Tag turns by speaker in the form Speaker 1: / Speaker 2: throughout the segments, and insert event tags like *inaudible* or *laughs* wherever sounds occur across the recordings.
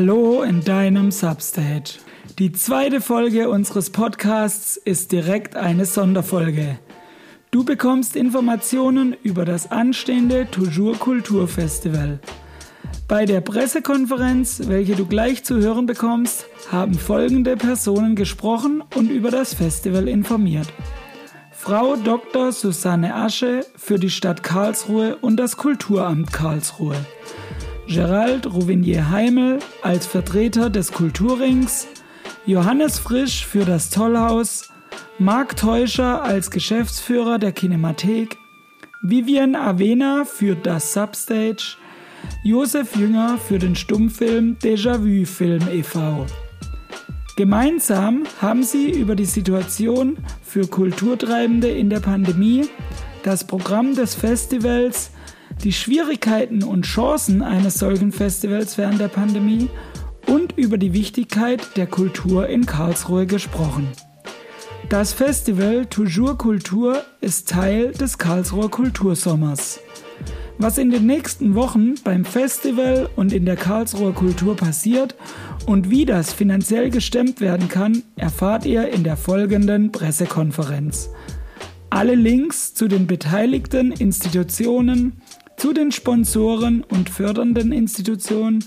Speaker 1: Hallo in deinem Substage. Die zweite Folge unseres Podcasts ist direkt eine Sonderfolge. Du bekommst Informationen über das anstehende Toujours Kultur Festival. Bei der Pressekonferenz, welche du gleich zu hören bekommst, haben folgende Personen gesprochen und über das Festival informiert. Frau Dr. Susanne Asche für die Stadt Karlsruhe und das Kulturamt Karlsruhe. Gerald Rouvinier Heimel als Vertreter des Kulturrings, Johannes Frisch für das Tollhaus, Marc Teuscher als Geschäftsführer der Kinemathek, Vivian Avena für das Substage, Josef Jünger für den Stummfilm Déjà-vu Film e.V. Gemeinsam haben sie über die Situation für Kulturtreibende in der Pandemie, das Programm des Festivals, die Schwierigkeiten und Chancen eines solchen Festivals während der Pandemie und über die Wichtigkeit der Kultur in Karlsruhe gesprochen. Das Festival Toujours Kultur ist Teil des Karlsruher Kultursommers. Was in den nächsten Wochen beim Festival und in der Karlsruher Kultur passiert und wie das finanziell gestemmt werden kann, erfahrt ihr in der folgenden Pressekonferenz. Alle Links zu den beteiligten Institutionen, zu den Sponsoren und fördernden Institutionen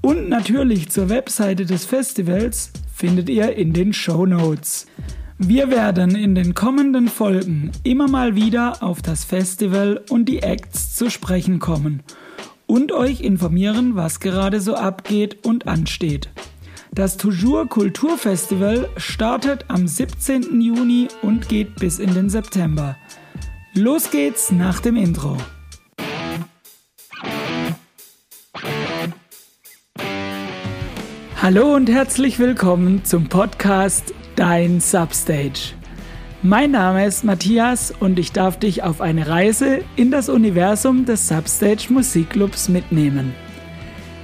Speaker 1: und natürlich zur Webseite des Festivals findet ihr in den Show Notes. Wir werden in den kommenden Folgen immer mal wieder auf das Festival und die Acts zu sprechen kommen und euch informieren, was gerade so abgeht und ansteht. Das Toujours Kulturfestival startet am 17. Juni und geht bis in den September. Los geht's nach dem Intro. Hallo und herzlich willkommen zum Podcast Dein Substage. Mein Name ist Matthias und ich darf dich auf eine Reise in das Universum des Substage Musikclubs mitnehmen.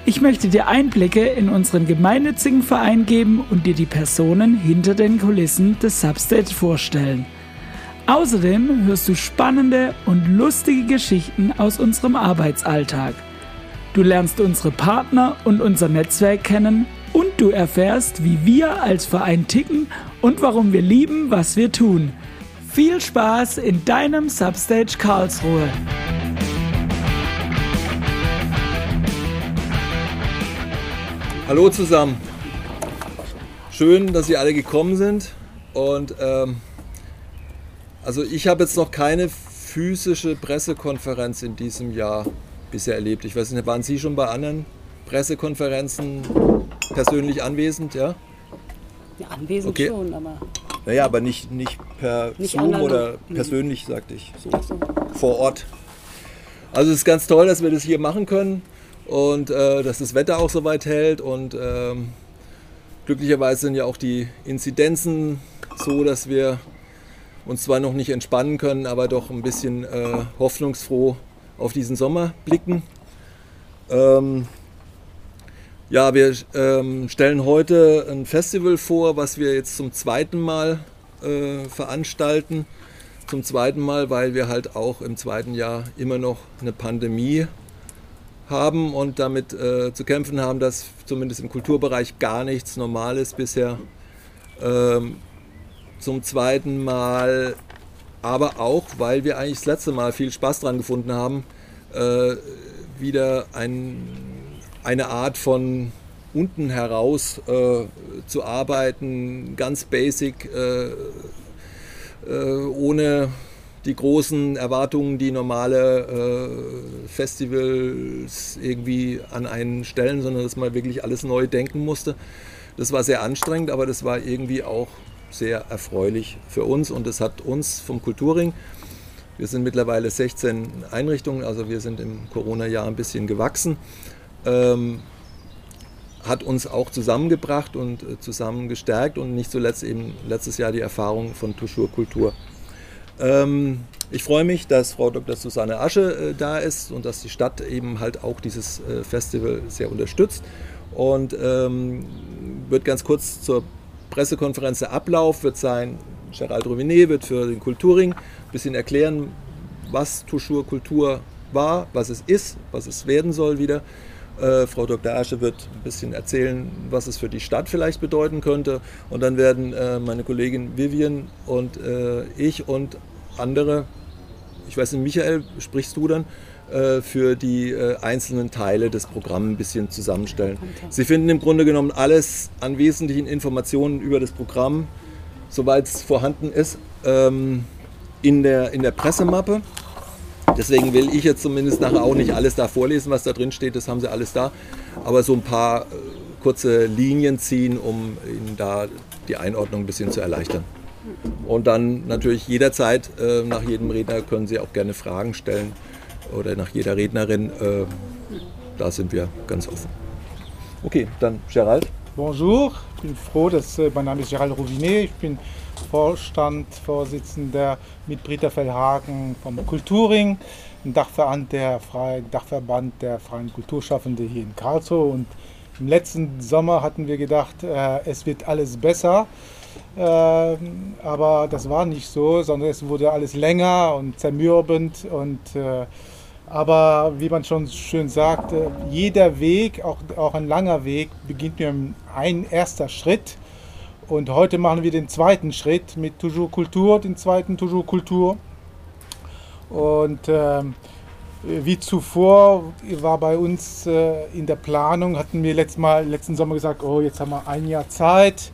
Speaker 1: Ich möchte dir Einblicke in unseren gemeinnützigen Verein geben und dir die Personen hinter den Kulissen des Substage vorstellen. Außerdem hörst du spannende und lustige Geschichten aus unserem Arbeitsalltag. Du lernst unsere Partner und unser Netzwerk kennen und du erfährst, wie wir als Verein ticken und warum wir lieben, was wir tun. Viel Spaß in deinem Substage Karlsruhe.
Speaker 2: Hallo zusammen. Schön, dass ihr alle gekommen sind. Und ähm, also ich habe jetzt noch keine physische Pressekonferenz in diesem Jahr bisher erlebt. Ich weiß nicht, waren Sie schon bei anderen Pressekonferenzen persönlich anwesend, ja?
Speaker 3: Ja, anwesend
Speaker 2: Okay.
Speaker 3: schon, aber
Speaker 2: Naja, aber nicht, nicht per
Speaker 3: Nicht
Speaker 2: Zoom
Speaker 3: analog.
Speaker 2: oder persönlich, sagte ich, so
Speaker 3: so.
Speaker 2: vor Ort. Also es ist ganz toll, dass wir das hier machen können und äh, dass das Wetter auch so weit hält und ähm, glücklicherweise sind ja auch die Inzidenzen so, dass wir uns zwar noch nicht entspannen können, aber doch ein bisschen äh, hoffnungsfroh auf diesen Sommer blicken. Ähm, ja, wir ähm, stellen heute ein Festival vor, was wir jetzt zum zweiten Mal äh, veranstalten. Zum zweiten Mal, weil wir halt auch im zweiten Jahr immer noch eine Pandemie haben und damit äh, zu kämpfen haben, dass zumindest im Kulturbereich gar nichts normal ist bisher. Ähm, zum zweiten Mal, aber auch, weil wir eigentlich das letzte Mal viel Spaß dran gefunden haben, äh, wieder ein, eine Art von unten heraus äh, zu arbeiten, ganz basic, äh, äh, ohne die großen Erwartungen, die normale äh, Festivals irgendwie an einen stellen, sondern dass man wirklich alles neu denken musste. Das war sehr anstrengend, aber das war irgendwie auch sehr erfreulich für uns und es hat uns vom Kulturring, wir sind mittlerweile 16 Einrichtungen, also wir sind im Corona-Jahr ein bisschen gewachsen, ähm, hat uns auch zusammengebracht und äh, zusammen und nicht zuletzt eben letztes Jahr die Erfahrung von Toujours Kultur. Ähm, ich freue mich, dass Frau Dr. Susanne Asche äh, da ist und dass die Stadt eben halt auch dieses äh, Festival sehr unterstützt. Und ähm, wird ganz kurz zur Pressekonferenz der Ablauf wird sein, Gerald Rovinet wird für den Kulturring ein bisschen erklären, was Toujours Kultur war, was es ist, was es werden soll wieder. Äh, Frau Dr. Asche wird ein bisschen erzählen, was es für die Stadt vielleicht bedeuten könnte. Und dann werden äh, meine Kollegin Vivian und äh, ich und andere, ich weiß nicht, Michael, sprichst du dann? Äh, für die äh, einzelnen Teile des Programms ein bisschen zusammenstellen. Sie finden im Grunde genommen alles an wesentlichen Informationen über das Programm, soweit es vorhanden ist, ähm, in der, in der Pressemappe. Deswegen will ich jetzt zumindest nachher auch nicht alles da vorlesen, was da drin steht, das haben sie alles da. Aber so ein paar äh, kurze Linien ziehen, um Ihnen da die Einordnung ein bisschen zu erleichtern. Und dann natürlich jederzeit, äh, nach jedem Redner können Sie auch gerne Fragen stellen oder nach jeder Rednerin. Äh, da sind wir ganz offen. Okay, dann Gerald.
Speaker 4: Bonjour, ich bin froh, dass äh, mein Name ist Gerald Rovinet. Ich bin Vorstand, Vorsitzender mit Britta Fellhagen vom Kulturing, ein Dachverband der, Freien, Dachverband der freien Kulturschaffenden hier in Karlsruhe. Und im letzten Sommer hatten wir gedacht, äh, es wird alles besser. Äh, aber das war nicht so, sondern es wurde alles länger und zermürbend. Und, äh, aber wie man schon schön sagte, jeder Weg, auch, auch ein langer Weg, beginnt mit einem erster Schritt. Und heute machen wir den zweiten Schritt mit Toujours Kultur, den zweiten Toujours Kultur. Und äh, wie zuvor war bei uns äh, in der Planung, hatten wir letztes Mal, letzten Sommer gesagt, oh, jetzt haben wir ein Jahr Zeit.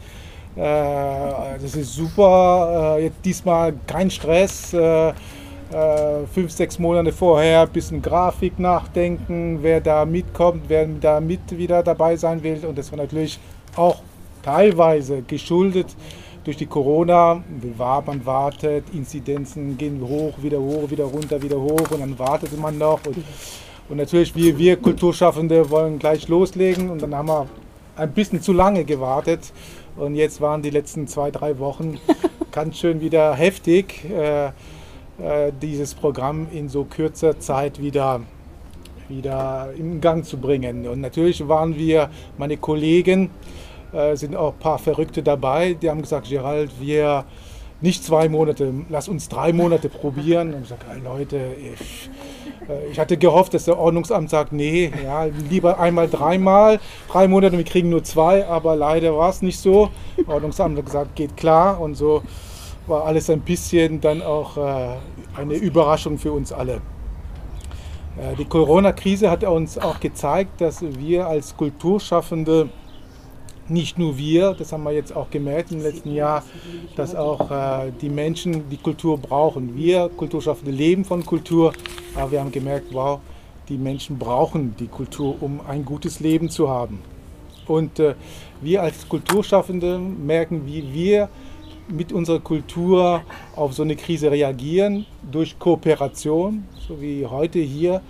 Speaker 4: Äh, das ist super. Äh, jetzt diesmal kein Stress. Äh, äh, fünf, sechs Monate vorher ein bisschen Grafik nachdenken, wer da mitkommt, wer da mit wieder dabei sein will. Und das war natürlich auch teilweise geschuldet durch die Corona. Man wartet, Inzidenzen gehen hoch, wieder hoch, wieder runter, wieder hoch und dann wartet man noch. Und, und natürlich, wir, wir Kulturschaffende wollen gleich loslegen und dann haben wir ein bisschen zu lange gewartet. Und jetzt waren die letzten zwei, drei Wochen *laughs* ganz schön wieder heftig, äh, äh, dieses Programm in so kürzer Zeit wieder wieder in Gang zu bringen. Und natürlich waren wir, meine Kollegen, äh, sind auch ein paar Verrückte dabei, die haben gesagt, Gerald, wir nicht zwei Monate, lass uns drei Monate probieren. Und ich sage, hey Leute, ich, äh, ich hatte gehofft, dass der Ordnungsamt sagt, nee, ja, lieber einmal dreimal, drei Monate, wir kriegen nur zwei, aber leider war es nicht so. Das Ordnungsamt hat gesagt, geht klar und so war alles ein bisschen dann auch äh, eine Überraschung für uns alle. Die Corona-Krise hat uns auch gezeigt, dass wir als Kulturschaffende nicht nur wir, das haben wir jetzt auch gemerkt im letzten Jahr, dass auch äh, die Menschen die Kultur brauchen. Wir Kulturschaffende leben von Kultur, aber wir haben gemerkt, wow, die Menschen brauchen die Kultur, um ein gutes Leben zu haben. Und äh, wir als Kulturschaffende merken, wie wir mit unserer Kultur auf so eine Krise reagieren, durch Kooperation, so wie heute hier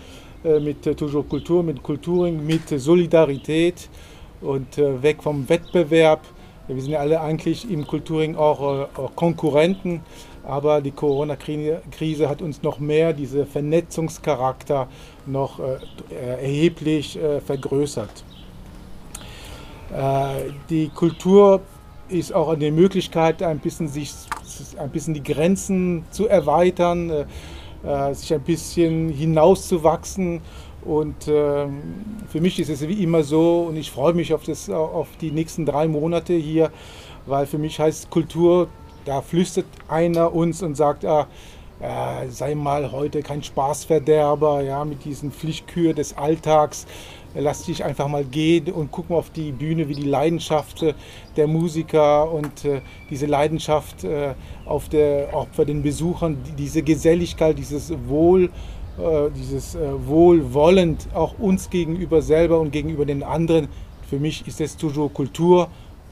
Speaker 4: äh, mit Toujours Kultur, mit Kulturing, mit Solidarität und äh, weg vom Wettbewerb. Wir sind ja alle eigentlich im Kulturing auch, äh, auch Konkurrenten, aber die Corona-Krise hat uns noch mehr diesen Vernetzungscharakter noch äh, erheblich vergrößert. Die Kultur ist auch eine Möglichkeit, ein bisschen, sich, ein bisschen die Grenzen zu erweitern, sich ein bisschen hinauszuwachsen und ähm, für mich ist es wie immer so und ich freue mich auf, das, auf die nächsten drei Monate hier, weil für mich heißt Kultur, da flüstert einer uns und sagt, ah, äh, sei mal heute kein Spaßverderber, ja, mit diesen Pflichtkür des Alltags. Lass dich einfach mal gehen und guck mal auf die Bühne, wie die Leidenschaft äh, der Musiker und äh, diese Leidenschaft äh, auf der, auch bei den Besuchern, diese Geselligkeit, dieses Wohl äh, dieses äh, Wohlwollend auch uns gegenüber selber und gegenüber den anderen. Für mich ist es toujours Kultur,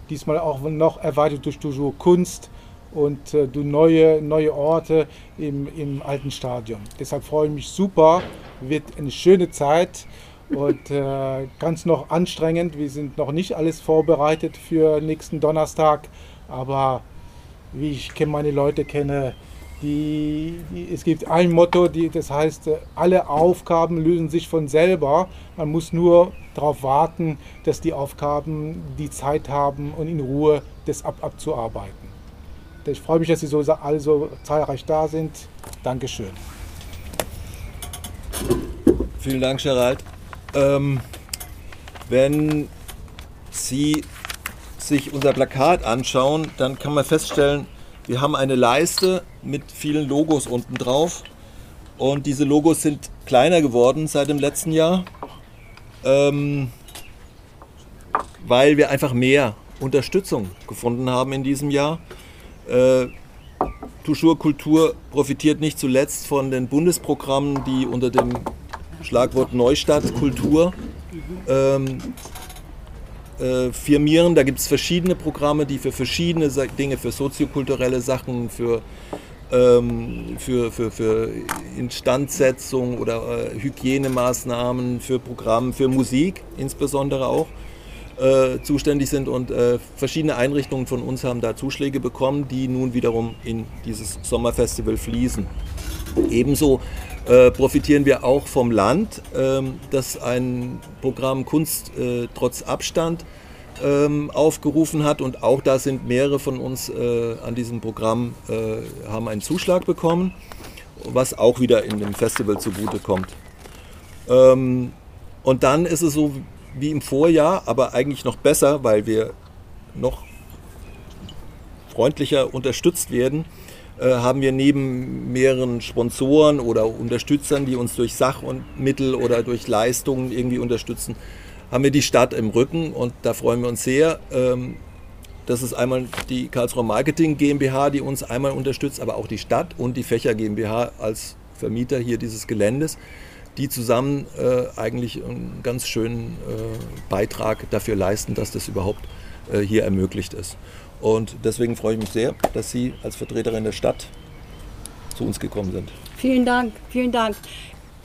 Speaker 4: diesmal auch noch erweitert durch toujours Kunst und äh, neue, neue Orte im, im alten Stadion. Deshalb freue ich mich super, wird eine schöne Zeit und äh, ganz noch anstrengend. Wir sind noch nicht alles vorbereitet für nächsten Donnerstag, aber wie ich meine Leute kenne, die, die, es gibt ein Motto, die, das heißt, alle Aufgaben lösen sich von selber. Man muss nur darauf warten, dass die Aufgaben die Zeit haben und in Ruhe das ab, abzuarbeiten. Ich freue mich, dass Sie so, alle so zahlreich da sind. Dankeschön.
Speaker 2: Vielen Dank, Gerald. Ähm, Wenn Sie sich unser Plakat anschauen, dann kann man feststellen, wir haben eine Leiste mit vielen Logos unten drauf. Und diese Logos sind kleiner geworden seit dem letzten Jahr, ähm, weil wir einfach mehr Unterstützung gefunden haben in diesem Jahr. Äh, Toujours Kultur profitiert nicht zuletzt von den Bundesprogrammen, die unter dem Schlagwort Neustadt Kultur ähm, äh, firmieren. Da gibt es verschiedene Programme, die für verschiedene Dinge, für soziokulturelle Sachen, für, ähm, für, für, für Instandsetzung oder äh, Hygienemaßnahmen, für Programme, für Musik insbesondere auch äh, zuständig sind und äh, verschiedene Einrichtungen von uns haben da Zuschläge bekommen, die nun wiederum in dieses Sommerfestival fließen. Ebenso äh, profitieren wir auch vom Land, ähm, das ein Programm Kunst äh, trotz Abstand ähm, aufgerufen hat und auch da sind mehrere von uns äh, an diesem Programm äh, haben einen Zuschlag bekommen, was auch wieder in dem Festival zugute kommt. Ähm, und dann ist es so, wie im Vorjahr, aber eigentlich noch besser, weil wir noch freundlicher unterstützt werden, äh, haben wir neben mehreren Sponsoren oder Unterstützern, die uns durch Sach- und Mittel oder durch Leistungen irgendwie unterstützen, haben wir die Stadt im Rücken und da freuen wir uns sehr. Ähm, das ist einmal die Karlsruher Marketing GmbH, die uns einmal unterstützt, aber auch die Stadt und die Fächer GmbH als Vermieter hier dieses Geländes die zusammen äh, eigentlich einen ganz schönen äh, Beitrag dafür leisten, dass das überhaupt äh, hier ermöglicht ist. Und deswegen freue ich mich sehr, dass Sie als Vertreterin der Stadt zu uns gekommen sind.
Speaker 3: Vielen Dank, vielen Dank.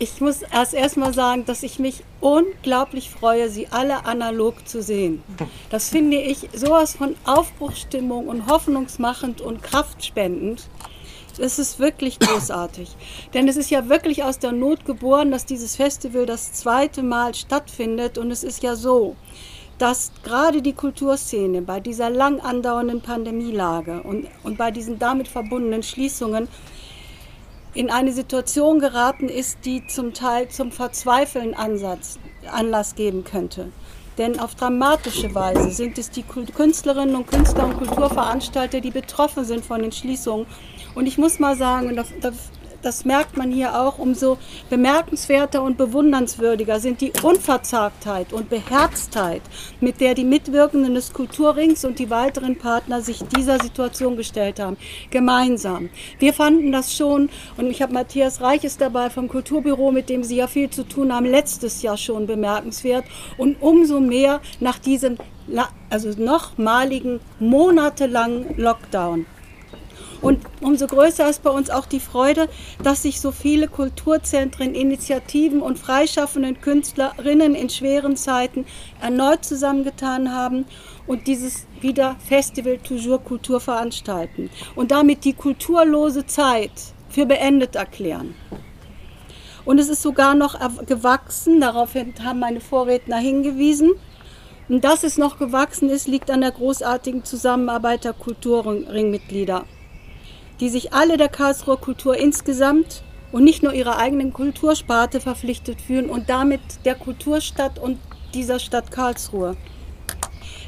Speaker 3: Ich muss erst erstmal sagen, dass ich mich unglaublich freue, Sie alle analog zu sehen. Das finde ich sowas von Aufbruchsstimmung und hoffnungsmachend und kraftspendend. Es ist wirklich großartig. Denn es ist ja wirklich aus der Not geboren, dass dieses Festival das zweite Mal stattfindet. Und es ist ja so, dass gerade die Kulturszene bei dieser lang andauernden Pandemielage und, und bei diesen damit verbundenen Schließungen in eine Situation geraten ist, die zum Teil zum Verzweifeln Ansatz, Anlass geben könnte. Denn auf dramatische Weise sind es die Künstlerinnen und Künstler und Kulturveranstalter, die betroffen sind von den Schließungen und ich muss mal sagen, das, das, merkt man hier auch, umso bemerkenswerter und bewundernswürdiger sind die Unverzagtheit und Beherztheit, mit der die Mitwirkenden des Kulturrings und die weiteren Partner sich dieser Situation gestellt haben. Gemeinsam. Wir fanden das schon, und ich habe Matthias Reiches dabei vom Kulturbüro, mit dem Sie ja viel zu tun haben, letztes Jahr schon bemerkenswert. Und umso mehr nach diesem also nochmaligen, monatelangen Lockdown. Und umso größer ist bei uns auch die Freude, dass sich so viele Kulturzentren, Initiativen und freischaffenden Künstlerinnen in schweren Zeiten erneut zusammengetan haben und dieses wieder Festival Toujours Kultur veranstalten und damit die kulturlose Zeit für beendet erklären. Und es ist sogar noch gewachsen, darauf haben meine Vorredner hingewiesen. Und dass es noch gewachsen ist, liegt an der großartigen Zusammenarbeit der Kulturringmitglieder die sich alle der Karlsruher Kultur insgesamt und nicht nur ihrer eigenen Kultursparte verpflichtet fühlen und damit der Kulturstadt und dieser Stadt Karlsruhe.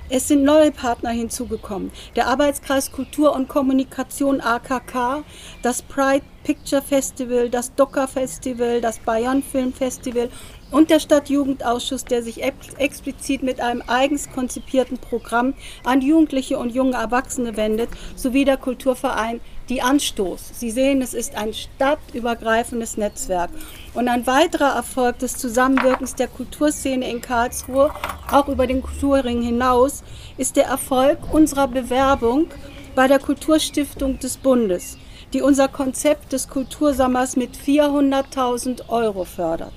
Speaker 3: Es sind neue Partner hinzugekommen. Der Arbeitskreis Kultur und Kommunikation AKK, das Pride Picture Festival, das Docker Festival, das Bayern Film Festival und der Stadtjugendausschuss, der sich explizit mit einem eigens konzipierten Programm an Jugendliche und junge Erwachsene wendet, sowie der Kulturverein die Anstoß. Sie sehen, es ist ein stadtübergreifendes Netzwerk. Und ein weiterer Erfolg des Zusammenwirkens der Kulturszene in Karlsruhe, auch über den Kulturring hinaus, ist der Erfolg unserer Bewerbung bei der Kulturstiftung des Bundes, die unser Konzept des Kultursommers mit 400.000 Euro fördert.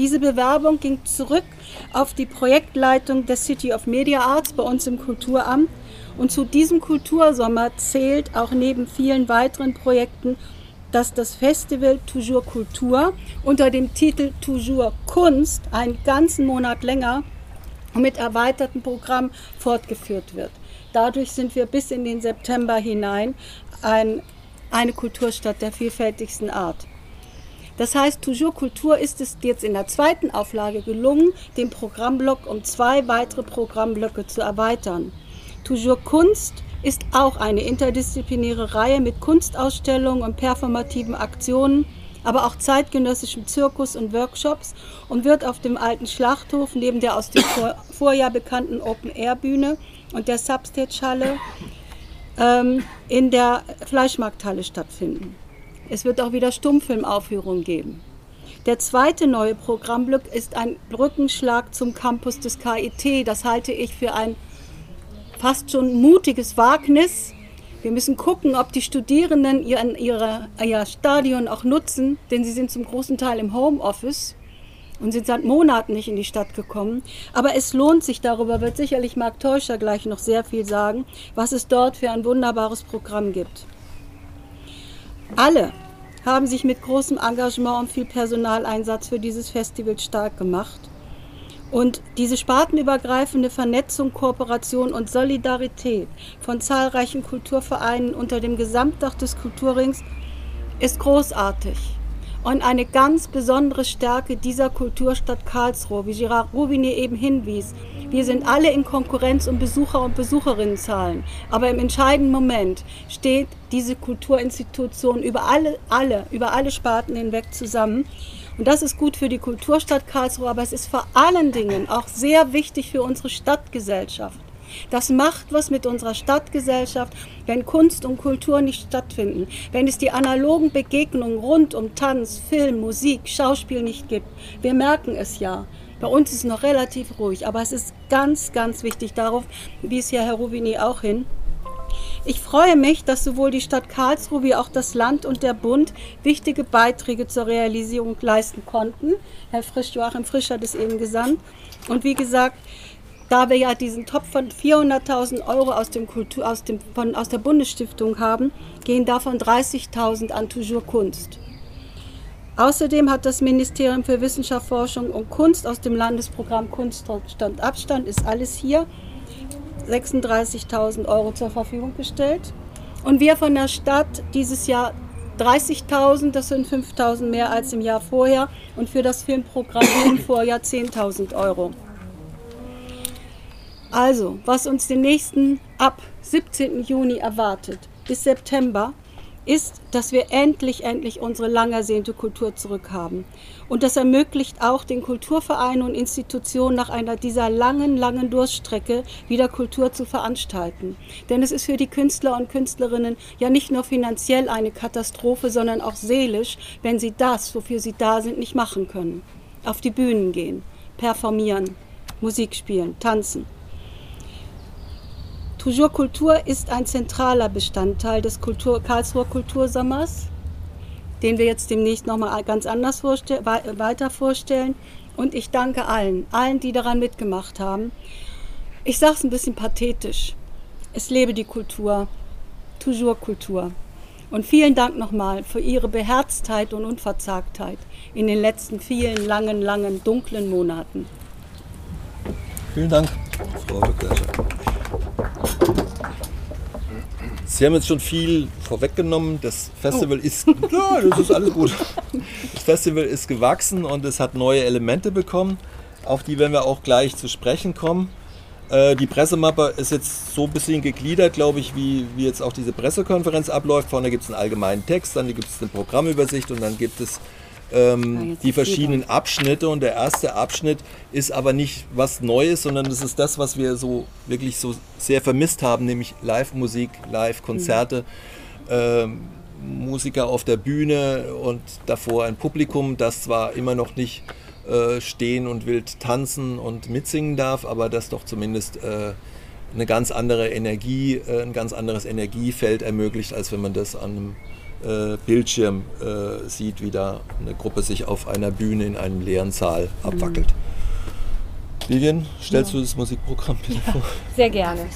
Speaker 3: Diese Bewerbung ging zurück auf die Projektleitung der City of Media Arts bei uns im Kulturamt und zu diesem Kultursommer zählt auch neben vielen weiteren Projekten, dass das Festival Toujours Kultur unter dem Titel Toujours Kunst einen ganzen Monat länger mit erweitertem Programm fortgeführt wird. Dadurch sind wir bis in den September hinein ein, eine Kulturstadt der vielfältigsten Art. Das heißt, Toujours Kultur ist es jetzt in der zweiten Auflage gelungen, den Programmblock um zwei weitere Programmblöcke zu erweitern. Toujours Kunst ist auch eine interdisziplinäre Reihe mit Kunstausstellungen und performativen Aktionen, aber auch zeitgenössischem Zirkus und Workshops und wird auf dem alten Schlachthof neben der aus dem Vorjahr bekannten Open-Air-Bühne und der Substage-Halle ähm, in der Fleischmarkthalle stattfinden. Es wird auch wieder Stummfilmaufführungen geben. Der zweite neue Programmblock ist ein Brückenschlag zum Campus des KIT. Das halte ich für ein fast schon mutiges Wagnis. Wir müssen gucken, ob die Studierenden ihr, ihre, ihr Stadion auch nutzen, denn sie sind zum großen Teil im Homeoffice und sind seit Monaten nicht in die Stadt gekommen. Aber es lohnt sich, darüber wird sicherlich Marc Teuscher gleich noch sehr viel sagen, was es dort für ein wunderbares Programm gibt. Alle haben sich mit großem Engagement und viel Personaleinsatz für dieses Festival stark gemacht. Und diese spartenübergreifende Vernetzung, Kooperation und Solidarität von zahlreichen Kulturvereinen unter dem Gesamtdach des Kulturrings ist großartig und eine ganz besondere Stärke dieser Kulturstadt Karlsruhe, wie Girard Robinet eben hinwies. Wir sind alle in Konkurrenz um Besucher und Besucherinnenzahlen, aber im entscheidenden Moment steht diese Kulturinstitution über alle, alle, über alle Sparten hinweg zusammen. Und das ist gut für die Kulturstadt Karlsruhe, aber es ist vor allen Dingen auch sehr wichtig für unsere Stadtgesellschaft. Das macht was mit unserer Stadtgesellschaft, wenn Kunst und Kultur nicht stattfinden, wenn es die analogen Begegnungen rund um Tanz, Film, Musik, Schauspiel nicht gibt. Wir merken es ja. Bei uns ist es noch relativ ruhig, aber es ist ganz, ganz wichtig. Darauf wies ja Herr Ruvini auch hin. Ich freue mich, dass sowohl die Stadt Karlsruhe wie auch das Land und der Bund wichtige Beiträge zur Realisierung leisten konnten. Herr Frisch, Joachim Frisch hat es eben gesagt. Und wie gesagt, da wir ja diesen Topf von 400.000 Euro aus, dem Kultur, aus, dem, von, aus der Bundesstiftung haben, gehen davon 30.000 an Toujours Kunst. Außerdem hat das Ministerium für Wissenschaft, Forschung und Kunst aus dem Landesprogramm Kunst Stand Abstand, ist alles hier, 36.000 Euro zur Verfügung gestellt. Und wir von der Stadt dieses Jahr 30.000, das sind 5.000 mehr als im Jahr vorher. Und für das Filmprogramm im *coughs* Vorjahr 10.000 Euro. Also, was uns den nächsten ab 17. Juni erwartet bis September, ist, dass wir endlich, endlich unsere lang ersehnte Kultur zurückhaben. Und das ermöglicht auch den Kulturvereinen und Institutionen nach einer dieser langen, langen Durststrecke wieder Kultur zu veranstalten. Denn es ist für die Künstler und Künstlerinnen ja nicht nur finanziell eine Katastrophe, sondern auch seelisch, wenn sie das, wofür sie da sind, nicht machen können. Auf die Bühnen gehen, performieren, Musik spielen, tanzen. Toujours Kultur ist ein zentraler Bestandteil des Kultur Karlsruher Kultursommers, den wir jetzt demnächst nochmal ganz anders vorstell weiter vorstellen. Und ich danke allen, allen, die daran mitgemacht haben. Ich sage es ein bisschen pathetisch. Es lebe die Kultur, Toujours Kultur. Und vielen Dank nochmal für Ihre Beherztheit und Unverzagtheit in den letzten vielen langen, langen, dunklen Monaten.
Speaker 2: Vielen Dank, Frau Dr. Sie haben jetzt schon viel vorweggenommen. Das Festival oh. ist. *laughs* Ja, das ist alles gut. Das Festival ist gewachsen und es hat neue Elemente bekommen, auf die werden wir auch gleich zu sprechen kommen. Äh, die Pressemappe ist jetzt so ein bisschen gegliedert, glaube ich, wie, wie jetzt auch diese Pressekonferenz abläuft. Vorne gibt es einen allgemeinen Text, dann gibt es eine Programmübersicht und dann gibt es ähm, die verschiedenen Abschnitte. Und der erste Abschnitt ist aber nicht was Neues, sondern das ist das, was wir so wirklich so sehr vermisst haben, nämlich Live-Musik, Live-Konzerte. Mhm. Ähm, Musiker auf der Bühne und davor ein Publikum, das zwar immer noch nicht äh, stehen und wild tanzen und mitsingen darf, aber das doch zumindest äh, eine ganz andere Energie, äh, ein ganz anderes Energiefeld ermöglicht, als wenn man das an einem Bildschirm äh, sieht, wie da eine Gruppe sich auf einer Bühne in einem leeren Saal abwackelt. Vivian, stellst ja. du das Musikprogramm bitte ja, vor?
Speaker 5: Sehr gerne.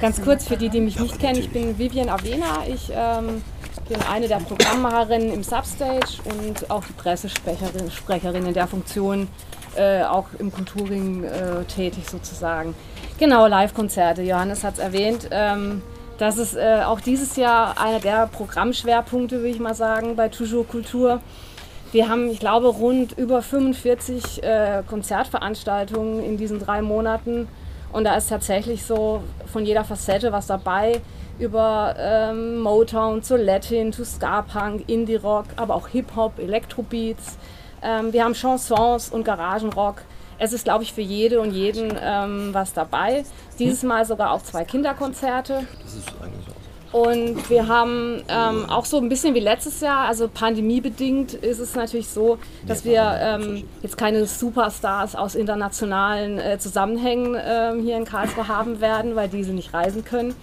Speaker 5: Ganz kurz für die, die mich ja, nicht kennen, ich bin Vivian Avena. Ich ähm, bin eine der Programmmacherinnen im Substage und auch die Pressesprecherin Sprecherin in der Funktion, äh, auch im Kulturring äh, tätig sozusagen. Genau, Live-Konzerte. Johannes hat es erwähnt. Ähm, das ist äh, auch dieses Jahr einer der Programmschwerpunkte, würde ich mal sagen, bei Toujours Kultur. wir haben, ich glaube, rund über 45 äh, Konzertveranstaltungen in diesen drei Monaten. Und da ist tatsächlich so von jeder Facette was dabei. Über ähm, Motown zu Latin, zu Ska-Punk, Indie-Rock, aber auch Hip-Hop, Elektrobeats. Ähm, wir haben Chansons und Garagenrock. Es ist, glaube ich, für jede und jeden ähm, was dabei. Dieses Mal sogar auch zwei Kinderkonzerte.
Speaker 2: Das ist eigentlich auch.
Speaker 5: Und wir haben ähm, auch so ein bisschen wie letztes Jahr, also pandemiebedingt ist es natürlich so, dass wir ähm, jetzt keine Superstars aus internationalen äh, Zusammenhängen ähm, hier in Karlsruhe haben werden, weil diese nicht reisen können.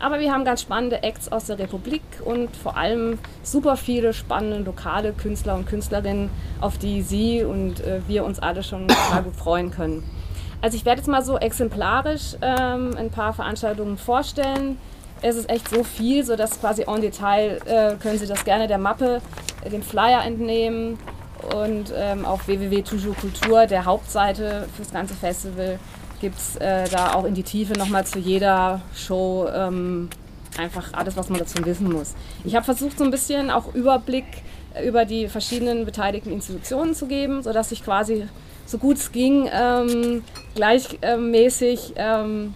Speaker 5: Aber wir haben ganz spannende Acts aus der Republik und vor allem super viele spannende lokale Künstler und Künstlerinnen, auf die Sie und äh, wir uns alle schon *coughs* total gut freuen können. Also ich werde jetzt mal so exemplarisch ähm, ein paar Veranstaltungen vorstellen. Es ist echt so viel, sodass quasi en Detail äh, können Sie das gerne der Mappe, äh, dem Flyer entnehmen und ähm, auf www.toujours der Hauptseite fürs ganze Festival gibt es äh, da auch in die Tiefe nochmal zu jeder Show ähm, einfach alles, was man dazu wissen muss. Ich habe versucht, so ein bisschen auch Überblick äh, über die verschiedenen beteiligten Institutionen zu geben, sodass ich quasi so gut es ging ähm, gleichmäßig ähm,